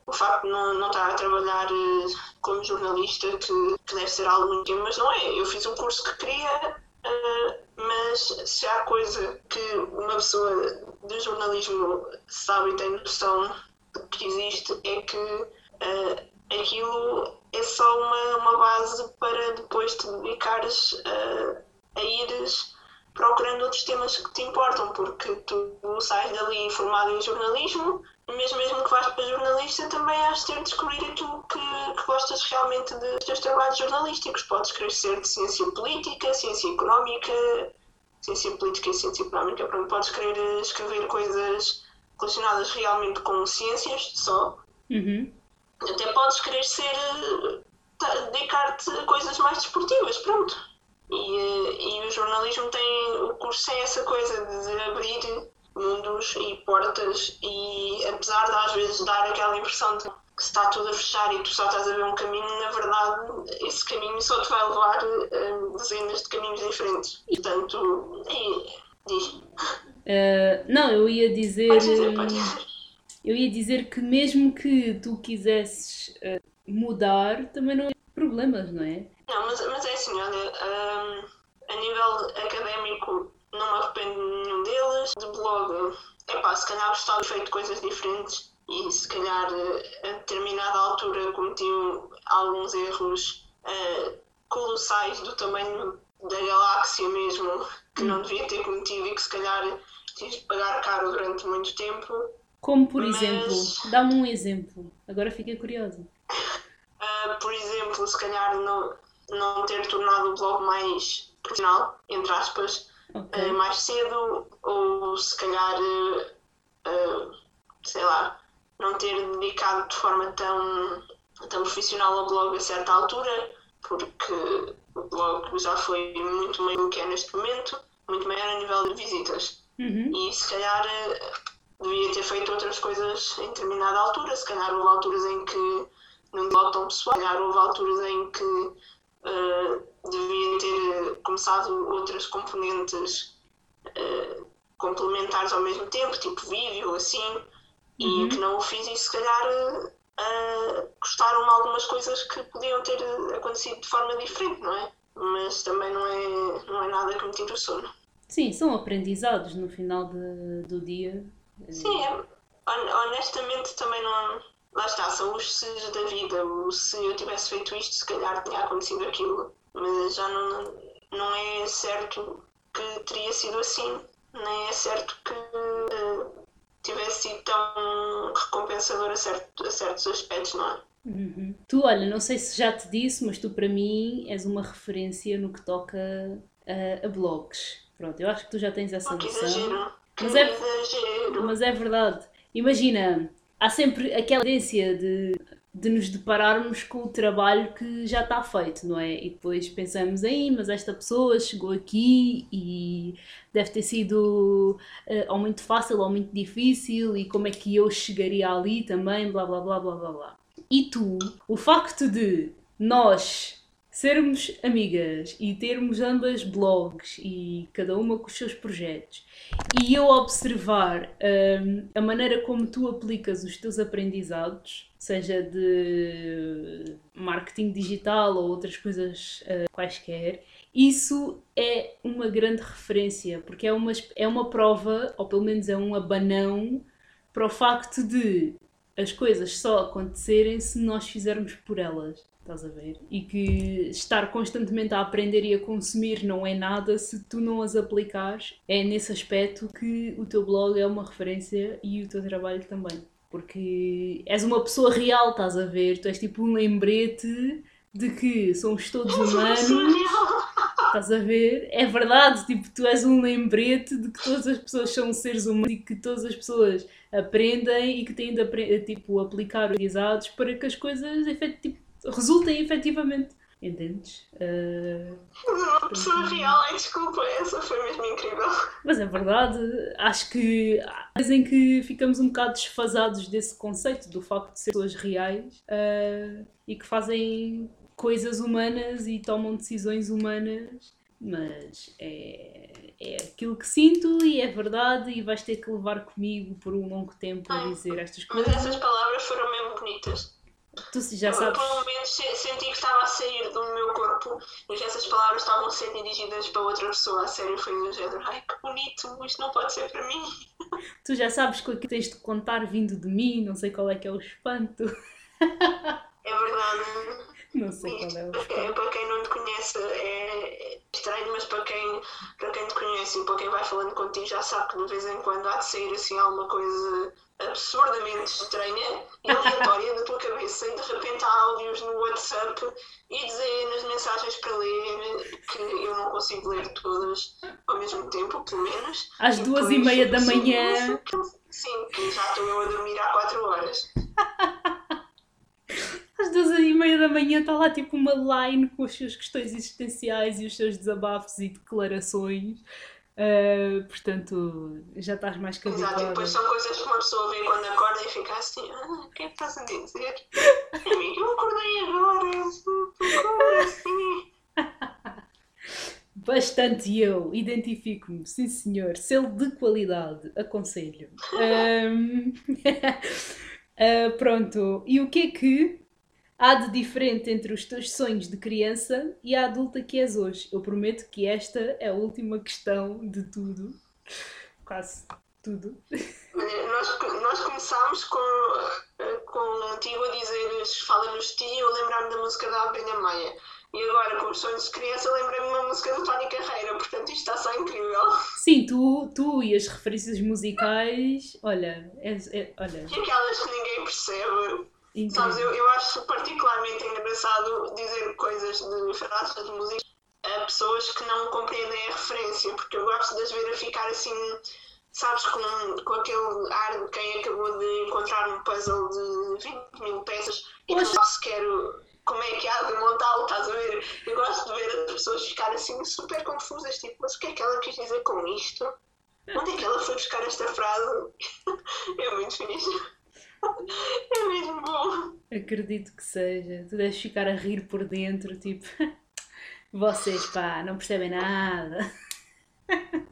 o facto de não, não estar a trabalhar eh, como jornalista que, que deve ser algo muito mas não é. Eu fiz um curso que queria, eh, mas se há coisa que uma pessoa de jornalismo sabe e tem noção que existe é que eh, aquilo é só uma, uma base para depois te dedicares eh, a ires procurando outros temas que te importam, porque tu sais dali formado em jornalismo, mas mesmo que vais para jornalista também has de ter de descobrir aquilo que, que gostas realmente dos teus trabalhos jornalísticos. Podes querer ser de ciência política, ciência económica, ciência política e ciência económica, pronto, podes querer eh, escrever coisas relacionadas realmente com ciências só, Uhum. Até podes querer ser eh, dedicar-te a coisas mais desportivas, pronto. E, eh, e o jornalismo tem o curso é essa coisa de abrir mundos e portas e apesar de às vezes dar aquela impressão de que está tudo a fechar e tu só estás a ver um caminho, na verdade esse caminho só te vai levar a dezenas de caminhos diferentes. Portanto, é, diz. Uh, não, eu ia dizer. Pode dizer, pode dizer. Eu ia dizer que mesmo que tu quisesses uh, mudar, também não é problemas, não é? Não, mas, mas é assim, olha, um, a nível académico não me arrependo de nenhum deles. De blog, é pá, se calhar gostava de feito coisas diferentes e se calhar a determinada altura cometi alguns erros uh, colossais do tamanho da galáxia mesmo que não devia ter cometido e que se calhar tive de pagar caro durante muito tempo. Como por Mas... exemplo? Dá-me um exemplo. Agora fiquei curiosa. Uh, por exemplo, se calhar não, não ter tornado o blog mais profissional, entre aspas, okay. uh, mais cedo, ou se calhar, uh, sei lá, não ter dedicado de forma tão, tão profissional ao blog a certa altura, porque o blog já foi muito maior do que é neste momento, muito maior a nível de visitas. Uhum. E se calhar devia ter feito outras coisas em determinada altura, se calhar houve alturas em que não blog tão pessoal, se calhar houve alturas em que uh, devia ter começado outras componentes uh, complementares ao mesmo tempo, tipo vídeo, assim, uhum. e que não o fiz e se calhar uh, gostaram-me algumas coisas que podiam ter acontecido de forma diferente, não é? Mas também não é, não é nada que me tire o sono. Sim, são aprendizados no final de, do dia. Sim, é, honestamente também não. Lá está, são os se's da vida. O se eu tivesse feito isto, se calhar tinha acontecido aquilo. Mas já não, não é certo que teria sido assim. Nem é certo que uh, tivesse sido tão recompensador a, certo, a certos aspectos, não é? Uhum. Tu, olha, não sei se já te disse, mas tu para mim és uma referência no que toca a, a blogs. Pronto, eu acho que tu já tens essa oh, noção. Mas é, mas é verdade. Imagina, há sempre aquela tendência de, de nos depararmos com o trabalho que já está feito, não é? E depois pensamos, aí, mas esta pessoa chegou aqui e deve ter sido uh, ou muito fácil ou muito difícil e como é que eu chegaria ali também, blá blá blá blá blá blá. E tu, o facto de nós sermos amigas e termos ambas blogs e cada uma com os seus projetos e eu observar um, a maneira como tu aplicas os teus aprendizados, seja de marketing digital ou outras coisas uh, quaisquer, isso é uma grande referência, porque é uma, é uma prova, ou pelo menos é um abanão, para o facto de as coisas só acontecerem se nós fizermos por elas. Estás a ver? E que estar constantemente a aprender e a consumir não é nada se tu não as aplicares. É nesse aspecto que o teu blog é uma referência e o teu trabalho também. Porque és uma pessoa real, estás a ver? Tu és tipo um lembrete de que somos todos humanos. Estás a ver? É verdade, tipo, tu és um lembrete de que todas as pessoas são seres humanos e que todas as pessoas aprendem e que têm de tipo, aplicar utilizados para que as coisas tipo, resultem efetivamente. Entendes? Uh... Uma pessoa real, ai desculpa, essa foi mesmo incrível. Mas é verdade, acho que há vezes em que ficamos um bocado desfasados desse conceito, do facto de ser pessoas reais uh, e que fazem coisas humanas e tomam decisões humanas, mas é, é aquilo que sinto e é verdade e vais ter que levar comigo por um longo tempo a dizer estas coisas. Mas essas palavras foram mesmo bonitas. Tu já sabes. Por momentos senti que estava a sair do meu corpo e que essas palavras estavam a ser dirigidas para outra pessoa. A sério, foi do género. Ai que bonito, isto não pode ser para mim. *laughs* Tu já sabes que o que tens de contar vindo de mim, não sei qual é que é o espanto. É verdade. Não sei qual é o. É, para quem não te conhece é estranho, mas para quem, para quem te conhece e para quem vai falando contigo já sabe que de vez em quando há de sair assim alguma coisa absurdamente estranha e aleatória da tua cabeça e de repente há áudios no WhatsApp e dezenas de mensagens para ler que eu não consigo ler todas ao mesmo tempo, pelo menos. Às e duas e meia da manhã. Sim, que já estou eu a dormir há quatro horas. *laughs* Às duas e meia da manhã está lá tipo uma line com as suas questões existenciais e os seus desabafos e declarações Uh, portanto, já estás mais que Exato, e depois são coisas que uma pessoa vê quando acorda e fica assim, ah, o que é que estás a dizer? *laughs* Amigo, eu acordei agora, como assim? *laughs* Bastante eu, identifico-me, sim senhor, selo de qualidade, aconselho. *laughs* Ahm, ah, pronto, e o que é que há de diferente entre os teus sonhos de criança e a adulta que és hoje? Eu prometo que esta é a última questão de tudo, quase tudo. Nós, nós começámos com, eh, com o tio a dizer fala-nos tio, eu lembrar-me da música da Abelha Maia. E agora, com os sonhos de criança, lembrei-me uma música do Tony Carreira, portanto isto está só incrível. Sim, tu, tu e as referências musicais, olha, és- é- olha, E aquelas que ninguém percebe. Sabes, eu, eu acho particularmente engraçado dizer coisas de frases de música a pessoas que não compreendem a referência, porque eu gosto de as ver a ficar assim, sabes, com, com aquele ar de quem acabou de encontrar um puzzle de 20 mil peças e não sabe sequer como é que há de montá-lo, estás a ver? Eu gosto de ver as pessoas ficarem assim super confusas, tipo, mas o que é que ela quis dizer com isto? Onde é que ela foi buscar esta frase? *laughs* É muito fixe. *laughs* É mesmo bom. Acredito que seja. Tu deves ficar a rir por dentro, tipo, *laughs* vocês, pá, não percebem nada. *laughs*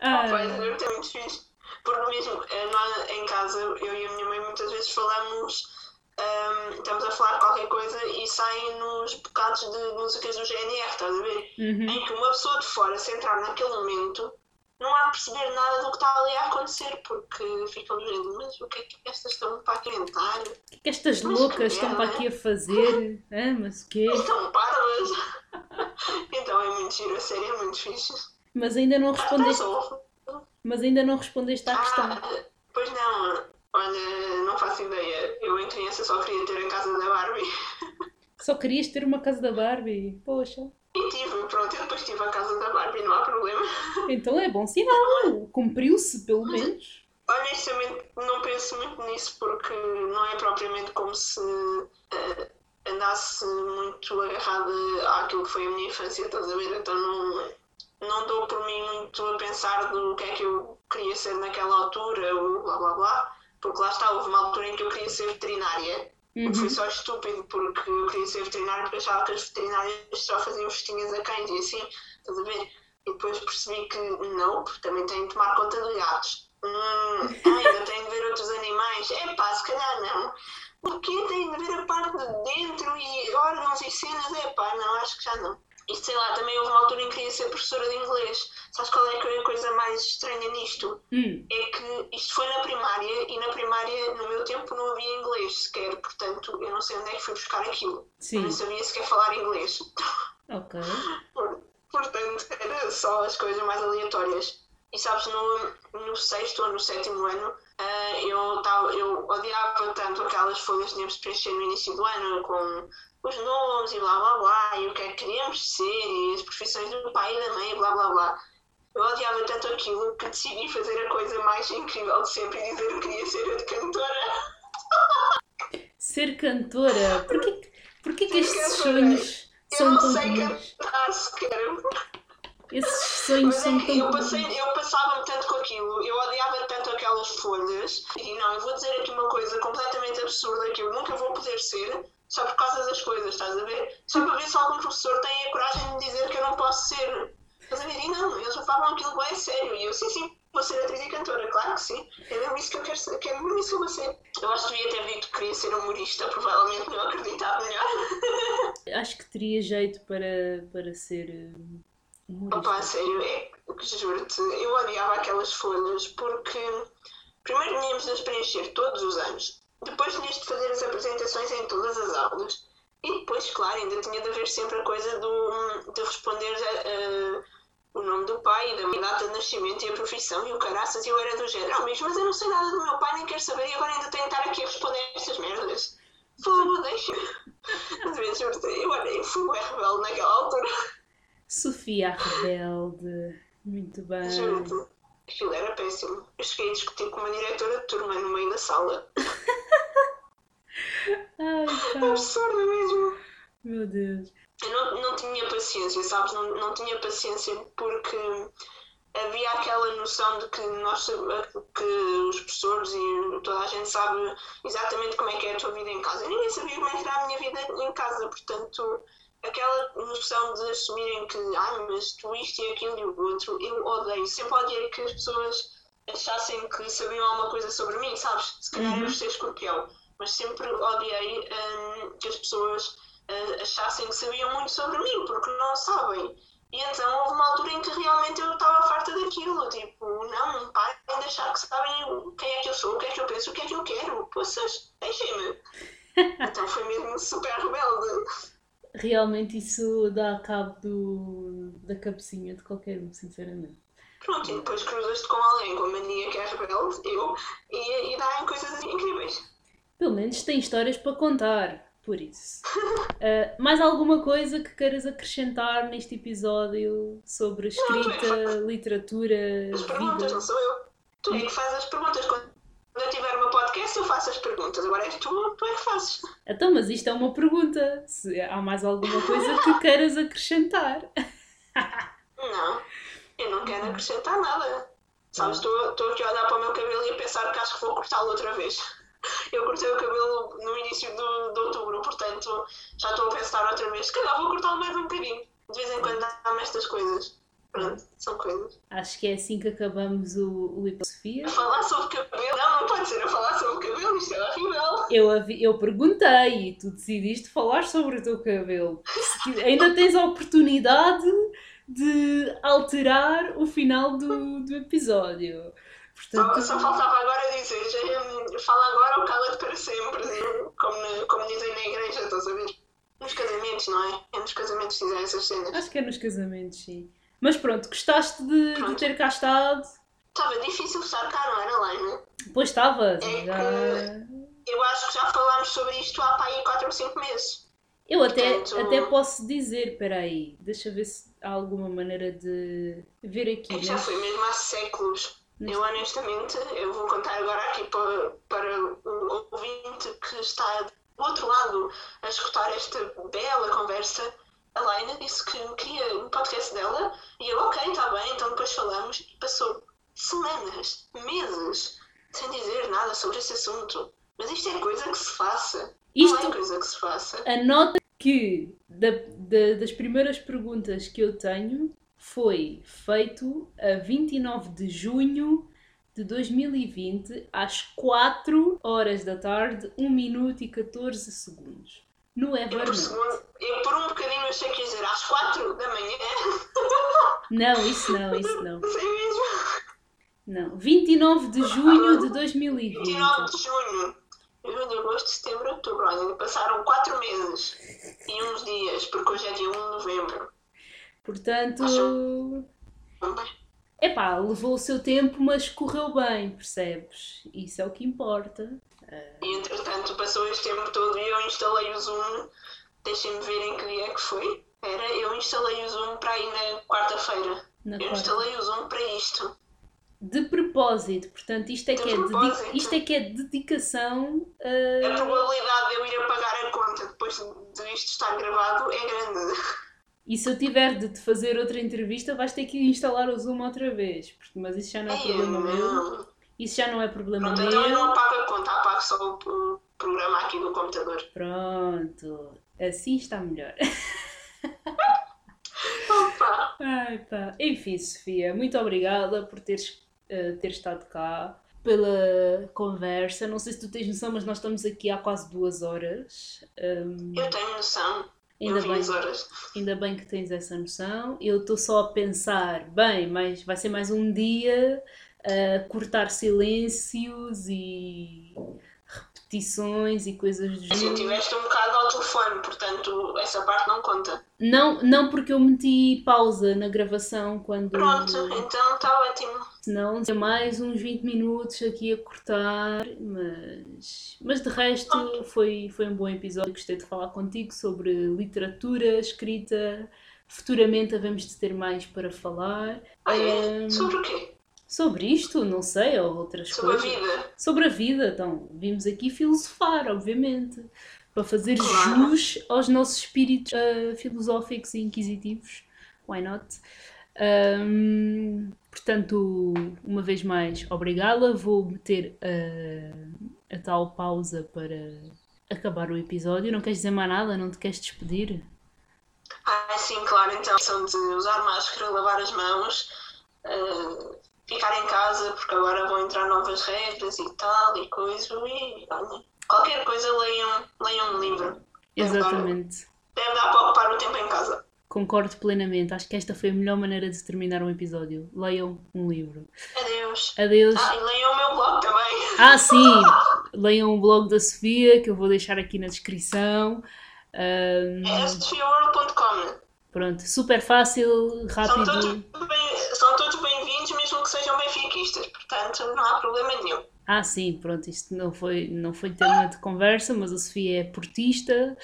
Ah, Ah, pois, é muito fixe. Porque mesmo eh, nós em casa, eu e a minha mãe muitas vezes falamos, ahm, estamos a falar qualquer coisa e saem nos bocados de músicas do GNR, estás a ver? uhum. Em que uma pessoa de fora, se entrar naquele momento, não há de perceber nada do que está ali a acontecer, porque ficam dizendo, mas o que é que estas estão para inventar? O que é que estas Mas loucas que estão para merda. aqui a fazer? *laughs* Ah, mas o quê? Estão parvas! *laughs* então é muito giro, a série é muito fixe. Mas ainda não respondeste, sou. mas ainda não respondeste à questão. Ah, pois não, olha, não faço ideia. Eu em criança só queria ter a casa da Barbie. *laughs* Só querias ter uma casa da Barbie. Poxa. E tive, pronto, eu depois tive a casa da Barbie, não há problema. *laughs* Então é bom sinal. Cumpriu-se, pelo menos. Honestamente, não penso muito nisso porque não é propriamente como se eh, andasse muito agarrada àquilo que foi a minha infância, estás a ver? Então não, não dou por mim muito a pensar do que é que eu queria ser naquela altura ou blá blá blá, porque lá está, houve uma altura em que eu queria ser veterinária. Uhum. Foi só estúpido porque eu queria ser veterinária porque achava que as veterinárias só faziam festinhas a cães e assim, estás a ver? E depois percebi que não, porque também tenho de tomar conta de gatos. Hum, ainda tenho de ver outros animais. É pá, se calhar não. O quê? Tenho de ver a parte de dentro e órgãos e cenas? É pá, não, acho que já não. E sei lá, também houve uma altura em que queria ser professora de inglês. Sabes qual é é a coisa mais estranha nisto? Hum, é que isto foi na primária e na primária, no meu tempo, não havia inglês sequer, portanto, eu não sei onde é que fui buscar aquilo. Eu sim. nem sabia sequer falar inglês. Ok. Por- Portanto, era só as coisas mais aleatórias. E sabes, no, no sexto ou no sétimo ano, ah, eu, tava, eu odiava tanto aquelas folhas que tínhamos de preencher no início do ano, com os nomes e blá blá blá, e o que é que queríamos ser, e as profissões do pai e da mãe, blá blá blá. Eu odiava tanto aquilo que decidi fazer a coisa mais incrível de sempre e dizer que queria ser de cantora. Ser cantora. Porquê, que- porquê que estes cantora. sonhos Eu são não tão sei comuns? cantar sequer. Esses sonhos Mas é são que tão eu, passei, eu passava-me tanto com aquilo, eu odiava tanto aquelas folhas, e não, eu vou dizer aqui uma coisa completamente absurda que eu nunca vou poder ser, só por causa das coisas, estás a ver? Só para ver se algum professor tem a coragem de me dizer que eu não posso ser. Estás a ver? E não, eles levavam aquilo bem a sério, e eu, sim, sim, vou ser atriz e cantora, claro que sim, é mesmo isso que eu quero ser, que é mesmo isso que eu vou ser. Eu acho que devia ter dito que queria ser humorista, provavelmente não acreditava melhor. *laughs* Acho que teria jeito para, para ser hum, humorista. Opa, a sério, é, juro-te, eu odiava aquelas folhas porque primeiro tínhamos de as preencher todos os anos, depois tinhas de fazer as apresentações em todas as aulas e depois, claro, ainda tinha de haver sempre a coisa do, de responder a- a- o nome do pai, da minha data de nascimento e a profissão e o caraças, e eu era do género, ah, mas eu não sei nada do meu pai, nem quero saber e agora ainda tenho de estar aqui a responder estas merdas. Fogo, deixa. Eu, eu fui bem rebelde naquela altura. Sofia Rebelde. Muito bem. Juro-te, aquilo era péssimo. Eu cheguei a discutir com uma diretora de turma no meio da sala. *laughs* Ai, pá. Absurdo mesmo. Meu Deus. eu não, não tinha paciência, sabes? Não, não tinha paciência porque havia aquela noção de que nós que os professores e toda a gente sabe exatamente como é que é a tua vida em casa. Eu ninguém sabia como é que era a minha vida em casa, portanto, aquela noção de assumirem que, ah, mas tu isto e aquilo e o outro, eu odeio. Sempre odiei que as pessoas achassem que sabiam alguma coisa sobre mim, sabes? Se calhar uhum. eu ser escorpião, mas sempre odiei um, que as pessoas uh, achassem que sabiam muito sobre mim, porque não sabem. E então houve uma altura em que realmente eu estava farta daquilo, tipo, não, parem de achar que sabem quem é que eu sou, o que é que eu penso, o que é que eu quero, poças, deixem-me. *laughs* então foi mesmo super rebelde. Realmente isso dá cabo do, da cabecinha de qualquer um, sinceramente. Pronto, e depois cruzas-te com alguém com a mania que é rebelde, eu, e, e dá em coisas incríveis. Pelo menos tem histórias para contar por isso. Uh, *laughs* mais alguma coisa que queiras acrescentar neste episódio sobre escrita, não, literatura? As perguntas, vida? não sou eu. Tu é que fazes as perguntas. Quando eu tiver o meu podcast, eu faço as perguntas. Agora és tu, tu é que fazes. Então, mas isto é uma pergunta. Se há mais alguma coisa que queiras acrescentar? não, eu não quero acrescentar nada. Sabes, estou aqui a olhar para o meu cabelo e a pensar que acho que vou cortá-lo outra vez. Eu cortei o cabelo no início do, de outubro, portanto já estou a pensar outra vez. Se calhar vou cortar mais um bocadinho. De vez em quando dá-me estas coisas. Pronto, são coisas. Acho que é assim que acabamos o, o. A falar sobre cabelo? Não, não pode ser a falar sobre cabelo, isto é horrível. Eu, eu perguntei e tu decidiste falar sobre o teu cabelo. Ainda tens a oportunidade de alterar o final do, do episódio. Portanto... Só, só, faltava agora dizer, já, fala agora ou cala-te para sempre, como, como dizem na igreja, estás a ver? Nos casamentos, não é? É nos casamentos dizem essas cenas. Acho que é nos casamentos, sim. Mas pronto, gostaste de, pronto. de ter cá estado? Estava difícil estar cá, não era, Laina? Pois estava. É já... que eu acho que já falámos sobre isto há para aí 4 ou 5 meses. Eu até, Portanto... até posso dizer, espera aí, deixa ver se há alguma maneira de ver aqui. É que já foi mesmo há séculos. Eu honestamente, eu vou contar agora aqui para, para o ouvinte que está do outro lado a escutar esta bela conversa. A Laina disse que queria um podcast dela e eu, ok, está bem, então depois falamos. E passou semanas, meses, sem dizer nada sobre esse assunto. Mas isto é coisa que se faça. Isto Não é coisa que se faça. Anota que da, da, das primeiras perguntas que eu tenho foi feito a 29 de junho de 2020, às 4 horas da tarde, 1 minuto e 14 segundos. No Evernote. Eu, eu por um bocadinho achei que ia dizer às 4 da manhã. Não, isso não, isso não. *laughs* Sei mesmo. Não, 29 de junho de 2020. 29 de junho. Julho, agosto, setembro, outubro. Olha, passaram 4 meses e uns dias, porque hoje é dia 1 de novembro. Portanto. Epá, levou o seu tempo, mas correu bem, percebes? Isso é o que importa. E entretanto este tempo todo e eu instalei o Zoom. Deixem-me ver em que dia é que foi. Era, eu instalei o Zoom para aí na quarta-feira. Eu quarta. instalei o Zoom para isto. De propósito, portanto, isto é, que é, isto é que é dedicação. Uh... A probabilidade de eu ir apagar a conta depois de isto estar gravado é grande. E se eu tiver de te fazer outra entrevista, vais ter que instalar o Zoom outra vez. Mas isso já não é problema meu. Isso já não é problema Pronto, meu. Então eu não apago a conta, apago só o programa aqui do computador. Pronto. Assim está melhor. Opa! Ai, pá. Enfim, Sofia, muito obrigada por teres, uh, ter estado cá pela conversa. Não sei se tu tens noção, mas nós estamos aqui há quase duas horas. Um... Eu tenho noção. Ainda bem, ainda bem que tens essa noção. Eu estou só a pensar, bem, mas vai ser mais um dia a cortar silêncios e repetições e coisas do género. Assim, tiveste um bocado ao telefone, portanto essa parte não conta. Não, não porque eu meti pausa na gravação quando. Pronto, então está ótimo. Senão tem mais uns 20 minutos aqui a cortar, mas, mas de resto foi, foi um bom episódio. Gostei de falar contigo sobre literatura, escrita. Futuramente havemos de ter mais para falar. Ah, é? Sobre o quê? Sobre isto, não sei, ou outras sobre coisas. Sobre a vida. Sobre a vida, então, vimos aqui filosofar, obviamente. para fazer Claro. jus aos nossos espíritos ah, filosóficos e inquisitivos. Why not? Ahm, portanto, uma vez mais, obrigá-la. Vou meter ah, a tal pausa para acabar o episódio. Não queres dizer mais nada? Não te queres despedir? Ah, sim, claro, então são de usar máscara, lavar as mãos, eh, ficar em casa, porque agora vão entrar novas regras e tal, e coisa, e olha, qualquer coisa leiam, leiam um livro. Exatamente. Deve dar para ocupar o tempo em casa. Concordo plenamente. Acho que esta foi a melhor maneira de terminar um episódio. Leiam um livro. Adeus. Adeus. Ah, e leiam o meu blog também. Ah, sim! *laughs* Leiam o blog da Sofia, que eu vou deixar aqui na descrição. Ahm, É sofiaworld.com. pronto, super fácil, rápido. são todos bem-vindos, que sejam benfiquistas, portanto não há problema nenhum. Ah, sim, pronto, isto não foi, não foi tema de conversa, mas a Sofia é portista.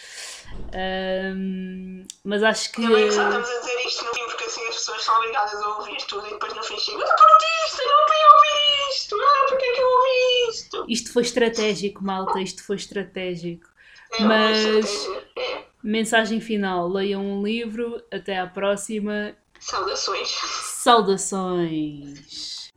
Ahm, mas acho que. Também só estamos a dizer isto no fim, porque assim as pessoas são obrigadas a ouvir tudo e depois no fim chegam, eu portista, não queria ouvir isto, ah, porque é que eu ouvi isto? Isto foi estratégico, malta, isto foi estratégico. É Mas- estratégia. É. Mensagem final: leiam um livro. Até à próxima. Saudações. Saudações!